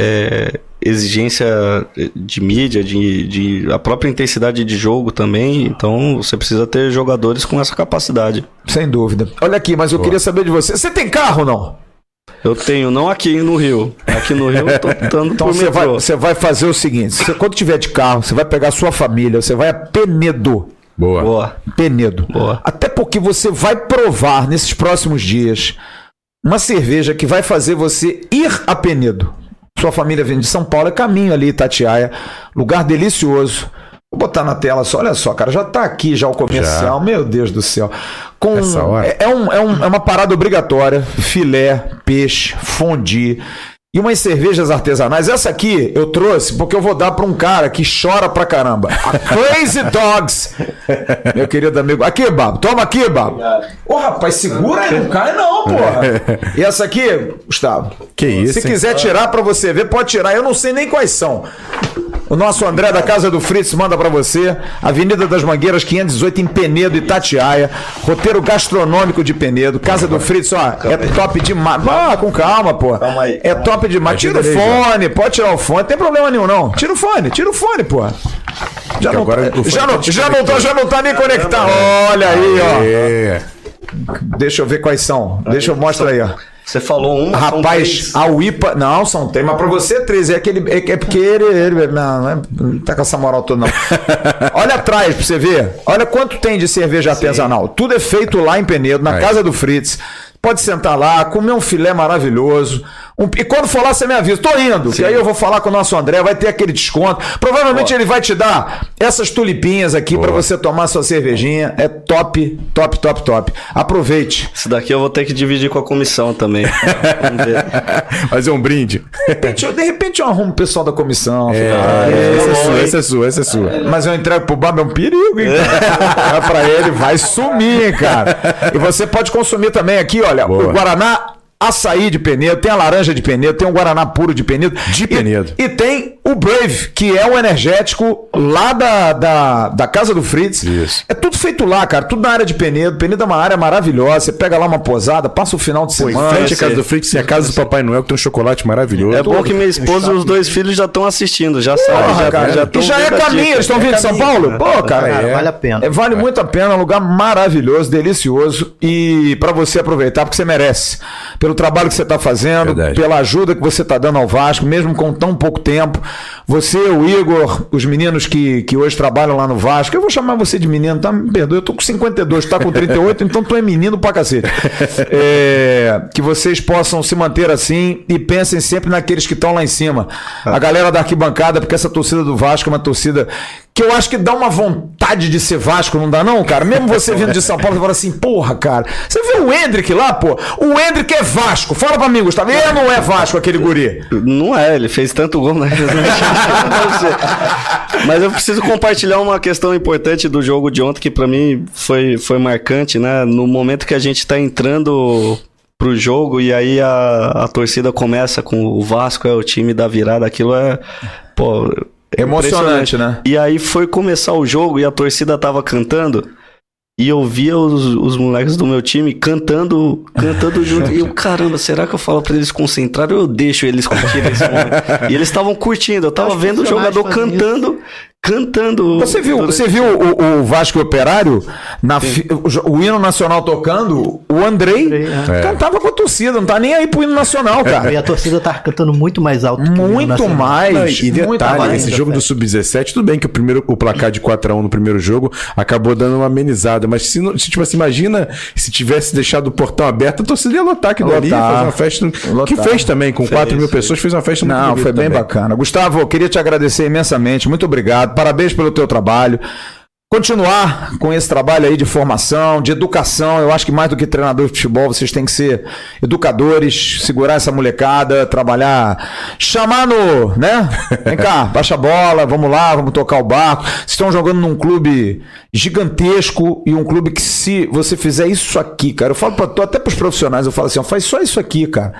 é, exigência de mídia, de, de a própria intensidade de jogo também. Então você precisa ter jogadores com essa capacidade. Sem dúvida. Olha aqui, mas eu queria saber de você. Você tem carro ou não? Eu tenho, não aqui no Rio. Aqui no Rio eu tô (laughs) optando Então por você vai, você vai fazer o seguinte: você, quando tiver de carro, você vai pegar a sua família, você vai a Penedo. Boa. Boa. Penedo. Boa. Até porque você vai provar nesses próximos dias uma cerveja que vai fazer você ir a Penedo. Sua família vem de São Paulo, é caminho ali, Itatiaia. Lugar delicioso. Vou botar na tela só, olha só, cara, já tá aqui já o comercial, meu Deus do céu. Com, Essa hora? É, é um, é, um- é uma parada obrigatória: filé, peixe, fondue. E umas cervejas artesanais. Essa aqui eu trouxe porque eu vou dar pra um cara que chora pra caramba. A (laughs) Crazy Dogs. Meu querido amigo. Aqui, Babo. Toma aqui, Babo. Ô, rapaz, segura aí. Não cai não, porra. E essa aqui, Gustavo. Que isso, Se hein? quiser tirar pra você ver, pode tirar. Eu não sei nem quais são. O nosso André da Casa do Fritz manda pra você. Avenida das Mangueiras, 518 em Penedo, Itatiaia. Roteiro gastronômico de Penedo. Casa do Fritz, ó, é top demais. Ah, com calma, pô. Calma aí. É top demais. Tira o fone, pode tirar o fone. Não tem problema nenhum, não. Tira o fone, tira o fone, pô. Já não, agora tá, já, tá não, já, não tá, já não tá nem conectado. Olha aí, ó. Deixa eu ver quais são. Deixa eu mostrar aí, ó. Você falou um, Rapaz, a UIPA. Não, são três, mas pra você é três. É, aquele, é, é porque ele, ele- não, não, é- não tá com essa moral toda, não. (laughs) Olha atrás pra você ver. Olha quanto tem de cerveja artesanal. Tudo é feito lá em Penedo, na Aí. casa do Fritz. Pode sentar lá, comer um filé maravilhoso. Um- e quando for lá, você me avisa. Tô indo, que aí eu vou falar com o nosso André, vai ter aquele desconto. Provavelmente ele vai te dar essas tulipinhas aqui pra você tomar sua cervejinha. É top, top, top, top. Aproveite. Esse daqui eu vou ter que dividir com a comissão também. (laughs) Vamos ver. Fazer um brinde. De repente, eu- de repente eu arrumo o pessoal da comissão. Ah, essa é sua, essa é sua, essa é sua. Mas eu entrego pro Baba é um perigo, hein? cara? É (laughs) pra ele, vai sumir, cara. E você pode consumir também aqui, olha, Boa. o Guaraná açaí de Penedo, tem a laranja de Penedo, tem o Guaraná puro de Penedo. De E- Penedo. E, tem o Brave, que é o energético lá da, da, da casa do Fritz. Isso. É tudo feito lá, cara, tudo na área de Penedo. Penedo é uma área maravilhosa, você pega lá uma posada, passa o final de Pô, em semana. frente à casa do Fritz tem a casa do Papai Noel, que tem um chocolate maravilhoso. É bom que minha esposa e os dois filhos já estão assistindo, já sabem, já, cara. já e já é caminho, eles estão vindo de São Paulo? Pô, cara, Cara, é. vale a pena. É, vale muito a pena, é um lugar maravilhoso, delicioso e pra você aproveitar, porque você merece. Pelo trabalho que você tá fazendo, Verdade. pela ajuda que você tá dando ao Vasco, mesmo com tão pouco tempo. Você, o Igor, os meninos que, que hoje trabalham lá no Vasco, eu vou chamar você de menino, tá? Me perdoa, eu tô com 52, tá com 38, então tu é menino pra cacete. (laughs) É, que vocês possam se manter assim e pensem sempre naqueles que estão lá em cima. A galera da arquibancada, porque essa torcida do Vasco é uma torcida que eu acho que dá uma vontade de ser Vasco, não dá não, cara? Mesmo você vindo de São Paulo, você fala assim, porra, cara, você viu o Hendrick lá, pô? O Hendrick é Vasco. Fala pra mim, Gustavo, ele não é Vasco, aquele guri. Não é, ele fez tanto gol, né? (laughs) Mas eu preciso compartilhar uma questão importante do jogo de ontem que pra mim foi, foi marcante, né? No momento que a gente tá entrando pro jogo e aí a, a torcida começa com o Vasco é o time da virada, aquilo é, pô, emocionante, né? E aí foi começar o jogo e a torcida tava cantando. E eu via os, os moleques do meu time cantando, cantando junto. E eu, caramba, será que eu falo pra eles concentrarem ou eu deixo eles curtirem esse momento? E eles estavam curtindo, eu tava vendo o jogador cantando, cantando. Você viu, você viu o, o Vasco Operário na fi, o, o, hino nacional tocando? O Andrei, Andrei é. cantava com a torcida, não tá nem aí pro hino nacional, cara. E a torcida tá cantando muito mais alto. Muito mais. Não, e detalhe, muito mais, esse jogo do sub-17, tudo bem que o primeiro o placar de 4 a 1 no primeiro jogo acabou dando uma amenizada, mas se, se tipo assim, imagina se tivesse deixado o portão aberto, a torcida ia lotar aqui dali, fazer uma festa lotar. que fez também com fez, 4 mil pessoas, fez uma festa muito Não, foi bem também. bacana. Gustavo, eu queria te agradecer imensamente, muito obrigado parabéns pelo teu trabalho. Continuar com esse trabalho aí de formação, de educação. Eu acho que mais do que treinador de futebol, vocês têm que ser educadores, segurar essa molecada, trabalhar, chamar no, né? (laughs) Vem cá, baixa a bola, vamos lá, vamos tocar o barco. Vocês estão jogando num clube gigantesco e um clube que se você fizer isso aqui, cara, eu falo pra, até para os profissionais, eu falo assim, ó, faz só isso aqui, cara.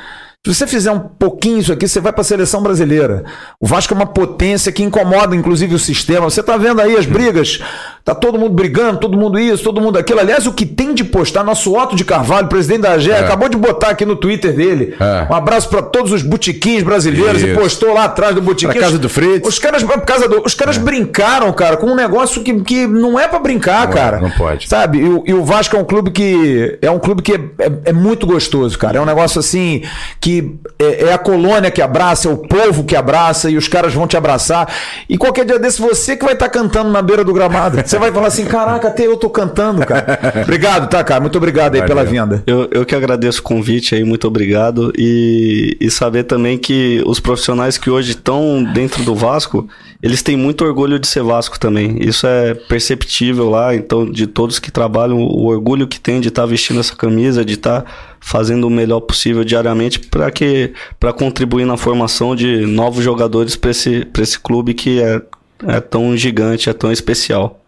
Se você fizer um pouquinho isso aqui, você vai para a seleção brasileira. O Vasco é uma potência que incomoda, inclusive, o sistema. Você está vendo aí as brigas Tá todo mundo brigando, todo mundo isso, todo mundo aquilo. Aliás, o que tem de postar, nosso Otto de Carvalho, presidente da AGE, é. acabou de botar aqui no Twitter dele. É. Um abraço para todos os botiquins brasileiros isso. e postou lá atrás do botiquim. Pra casa do Fritz. Os caras, casa do, os caras é. brincaram, cara, com um negócio que, que não é para brincar, não é, cara. não pode. Sabe? E o, e o, Vasco é um clube que é um clube que é, é, é muito gostoso, cara. É um negócio assim que é, é, a colônia que abraça, é o povo que abraça e os caras vão te abraçar. E qualquer dia desse você que vai estar tá cantando na beira do gramado. (laughs) Você vai falar assim, caraca, até eu tô cantando, cara. (laughs) obrigado, tá, cara? Muito obrigado aí Valeu. pela vinda. Eu, eu que agradeço o convite aí, muito obrigado. E, e saber também que os profissionais que hoje estão dentro do Vasco, eles têm muito orgulho de ser Vasco também. Isso é perceptível lá, então, de todos que trabalham, o orgulho que tem de estar tá vestindo essa camisa, de estar tá fazendo o melhor possível diariamente para que para contribuir na formação de novos jogadores para esse, esse clube que é é tão gigante, é tão especial.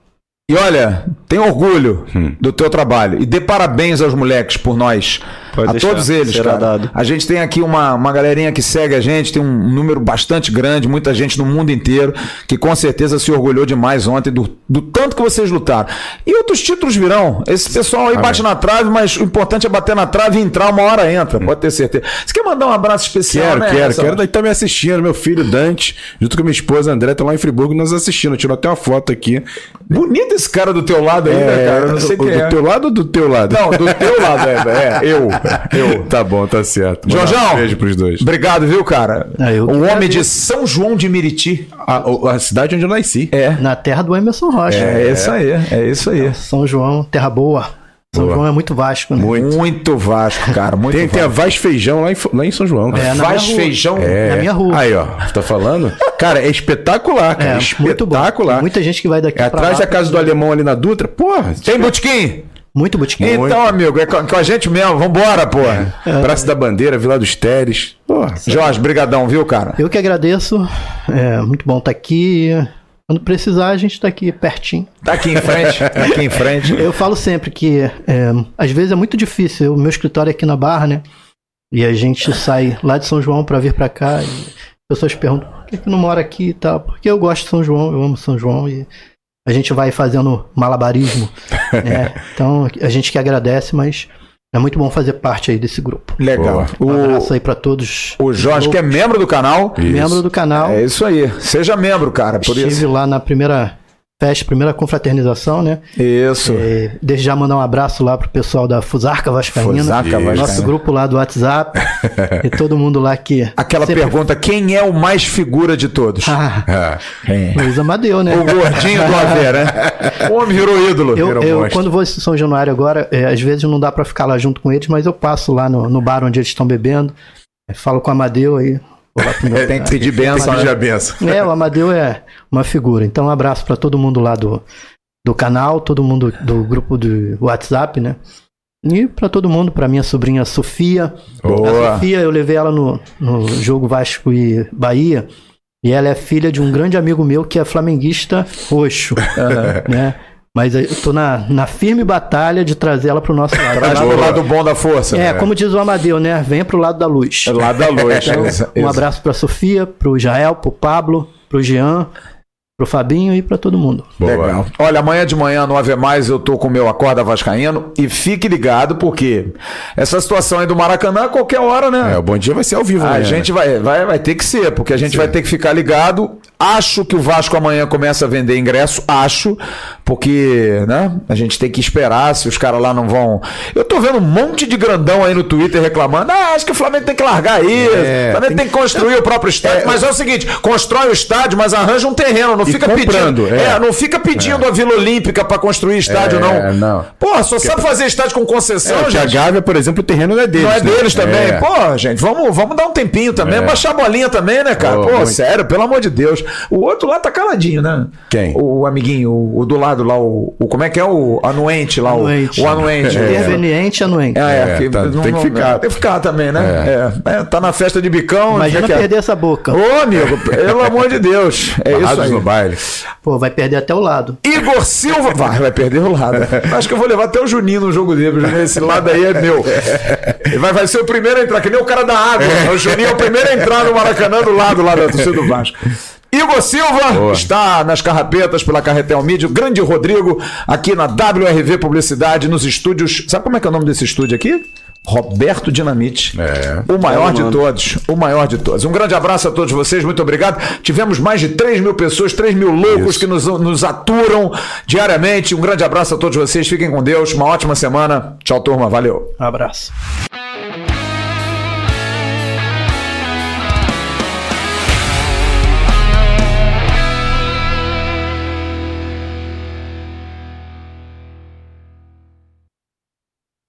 E olha, tem orgulho hum. do teu trabalho. E dê parabéns aos moleques por nós. Pode a todos eles, cara. Dado. A gente tem aqui uma, uma galerinha que segue a gente, tem um número bastante grande, muita gente no mundo inteiro, que com certeza se orgulhou demais ontem do, do tanto que vocês lutaram. E outros títulos virão. Esse pessoal aí Amém. bate na trave, mas o importante é bater na trave e entrar, uma hora entra, hum. pode ter certeza. Você quer mandar um abraço especial? Quero, né, quero, essa? quero. Daí tá me assistindo, meu filho Dante, junto com minha esposa André, tá lá em Friburgo nos assistindo. Tirou até uma foto aqui. Bonito esse cara do teu lado aí, né, é, né, cara? Não sei o, é. Do teu lado ou do teu lado? Não, do teu lado, é. é eu. (laughs) Eu. Tá bom, tá certo. Jorjão. Um beijo pros dois. Obrigado, viu, cara? Ah, o homem de São João de Miriti. A, a, cidade onde eu nasci. É. Na terra do Emerson Rocha. É, é isso aí, é isso aí. São João, terra boa. São boa. João é muito Vasco, né? Muito, muito Vasco, cara. Muito tem, Vasco. tem a Vaz Feijão lá em, lá em São João. É, Vaz Feijão é. na minha rua. Aí, ó. Tá falando? Cara, é espetacular, cara. É, espetacular. Muita gente que vai daqui é atrás da casa do alemão ali na Dutra. Porra. Tem botequim? Muito botequim. Então, Muito. amigo, é com, a gente mesmo. Vambora, porra. É. Praça da Bandeira, Vila dos Teres. Porra. Jorge, brigadão, viu, cara? Eu que agradeço. É muito bom estar tá aqui. Quando precisar, a gente está aqui pertinho. Tá aqui em frente, (laughs) tá aqui em frente. Eu falo sempre que é, às vezes é muito difícil. O meu escritório é aqui na Barra, né? E a gente sai lá de São João para vir para cá. E pessoas perguntam por que, que não mora aqui e tal. Porque eu gosto de São João, eu amo São João e a gente vai fazendo malabarismo. (laughs) né? Então a gente que agradece, mas é muito bom fazer parte aí desse grupo. Legal. Um abraço aí para todos. O Jorge, que é membro do canal. Isso. Membro do canal. É isso aí. Seja membro, cara. Por Estive isso. lá na primeira festa, primeira confraternização, né? Isso. É, desde já mandar um abraço lá pro pessoal da Fusarca Vascaína. Fusarca Vascaína. Nosso grupo lá do WhatsApp. (laughs) e todo mundo lá que... Aquela sempre... pergunta, quem é o mais figura de todos? (laughs) Ah, é. Luiz Amadeu, né? O gordinho do Aveiro, né? (laughs) O homem virou ídolo. Eu, virou eu quando vou em São Januário agora, é, às vezes não dá para ficar lá junto com eles, mas eu passo lá no, no bar onde eles estão bebendo, falo com o Amadeu aí, (laughs) meu, tem que pedir benção, pedir a benção. É, o Amadeu é uma figura. Então, um abraço para todo mundo lá do, do canal, todo mundo do grupo do WhatsApp, né? E para todo mundo, para minha sobrinha Sofia. Boa. A Sofia, eu levei ela no, no jogo Vasco e Bahia. E ela é filha de um grande amigo meu que é flamenguista roxo. (laughs) né? Mas eu tô na, na firme batalha de trazer ela pro nosso lado. (laughs) Traz pro lado bom da força. É, né? como diz o Amadeu, né? Venha pro lado da luz. É lado da luz. então, um abraço pra Sofia, pro Jael, pro Pablo, pro Jean, pro Fabinho e para todo mundo. Boa. Legal. Olha, amanhã de manhã, no Ave Mais, eu tô com o meu Acorda Vascaíno e fique ligado, porque essa situação aí do Maracanã, qualquer hora, né? É, o bom dia vai ser ao vivo, A né? gente vai, vai, vai ter que ser, porque a gente Sim. vai ter que ficar ligado. Acho que o Vasco amanhã começa a vender ingresso, acho, porque, né? A gente tem que esperar se os caras lá não vão. Eu tô vendo um monte de grandão aí no Twitter reclamando. Ah, acho que o Flamengo tem que largar isso. É, o Flamengo tem... tem que construir o próprio estádio. É, mas é o seguinte: constrói o estádio, mas arranja um terreno. Não fica pedindo. É. é. não fica pedindo é. a Vila Olímpica para construir estádio, não. É, não. Porra, só sabe fazer estádio com concessão, é, gente. A Gávea, por exemplo, o terreno não é deles. Não é né? deles também. Pô, gente, vamos, vamos dar um tempinho também. Baixar a bolinha também, né, cara? Pô, muito. sério, pelo amor de Deus. O outro lá tá caladinho, né? Quem? O amiguinho, o, o do lado lá, o, o, Como é que é o anuente lá? Anuente. O, o anuente. Interveniente anuente. É, que, tá, não, tem que ficar. Tem que ficar também, né? É. tá na festa de bicão. Imagina perder essa boca. Ô, amigo, pelo (laughs) amor de Deus. É isso aí. no baile. Pô, vai perder até o lado. Igor Silva. Vai, vai perder o lado. (laughs) Acho que eu vou levar até o Juninho no jogo dele. Esse lado aí é meu. (laughs) Vai, vai ser o primeiro a entrar, que nem o cara da água. O Juninho é o primeiro a entrar no Maracanã do lado lá da torcida do Vasco. Igor Silva Boa. está nas carrapetas pela Carretel Mídia. Grande Rodrigo aqui na WRV Publicidade, nos estúdios. Sabe como é que é o nome desse estúdio aqui? Roberto Dinamite. É. O maior é, de todos. O maior de todos. Um grande abraço a todos vocês, muito obrigado. Tivemos mais de 3 mil pessoas, 3 mil loucos Isso. que nos, nos aturam diariamente. Um grande abraço a todos vocês. Fiquem com Deus. Uma ótima semana. Tchau, turma. Valeu. Um abraço.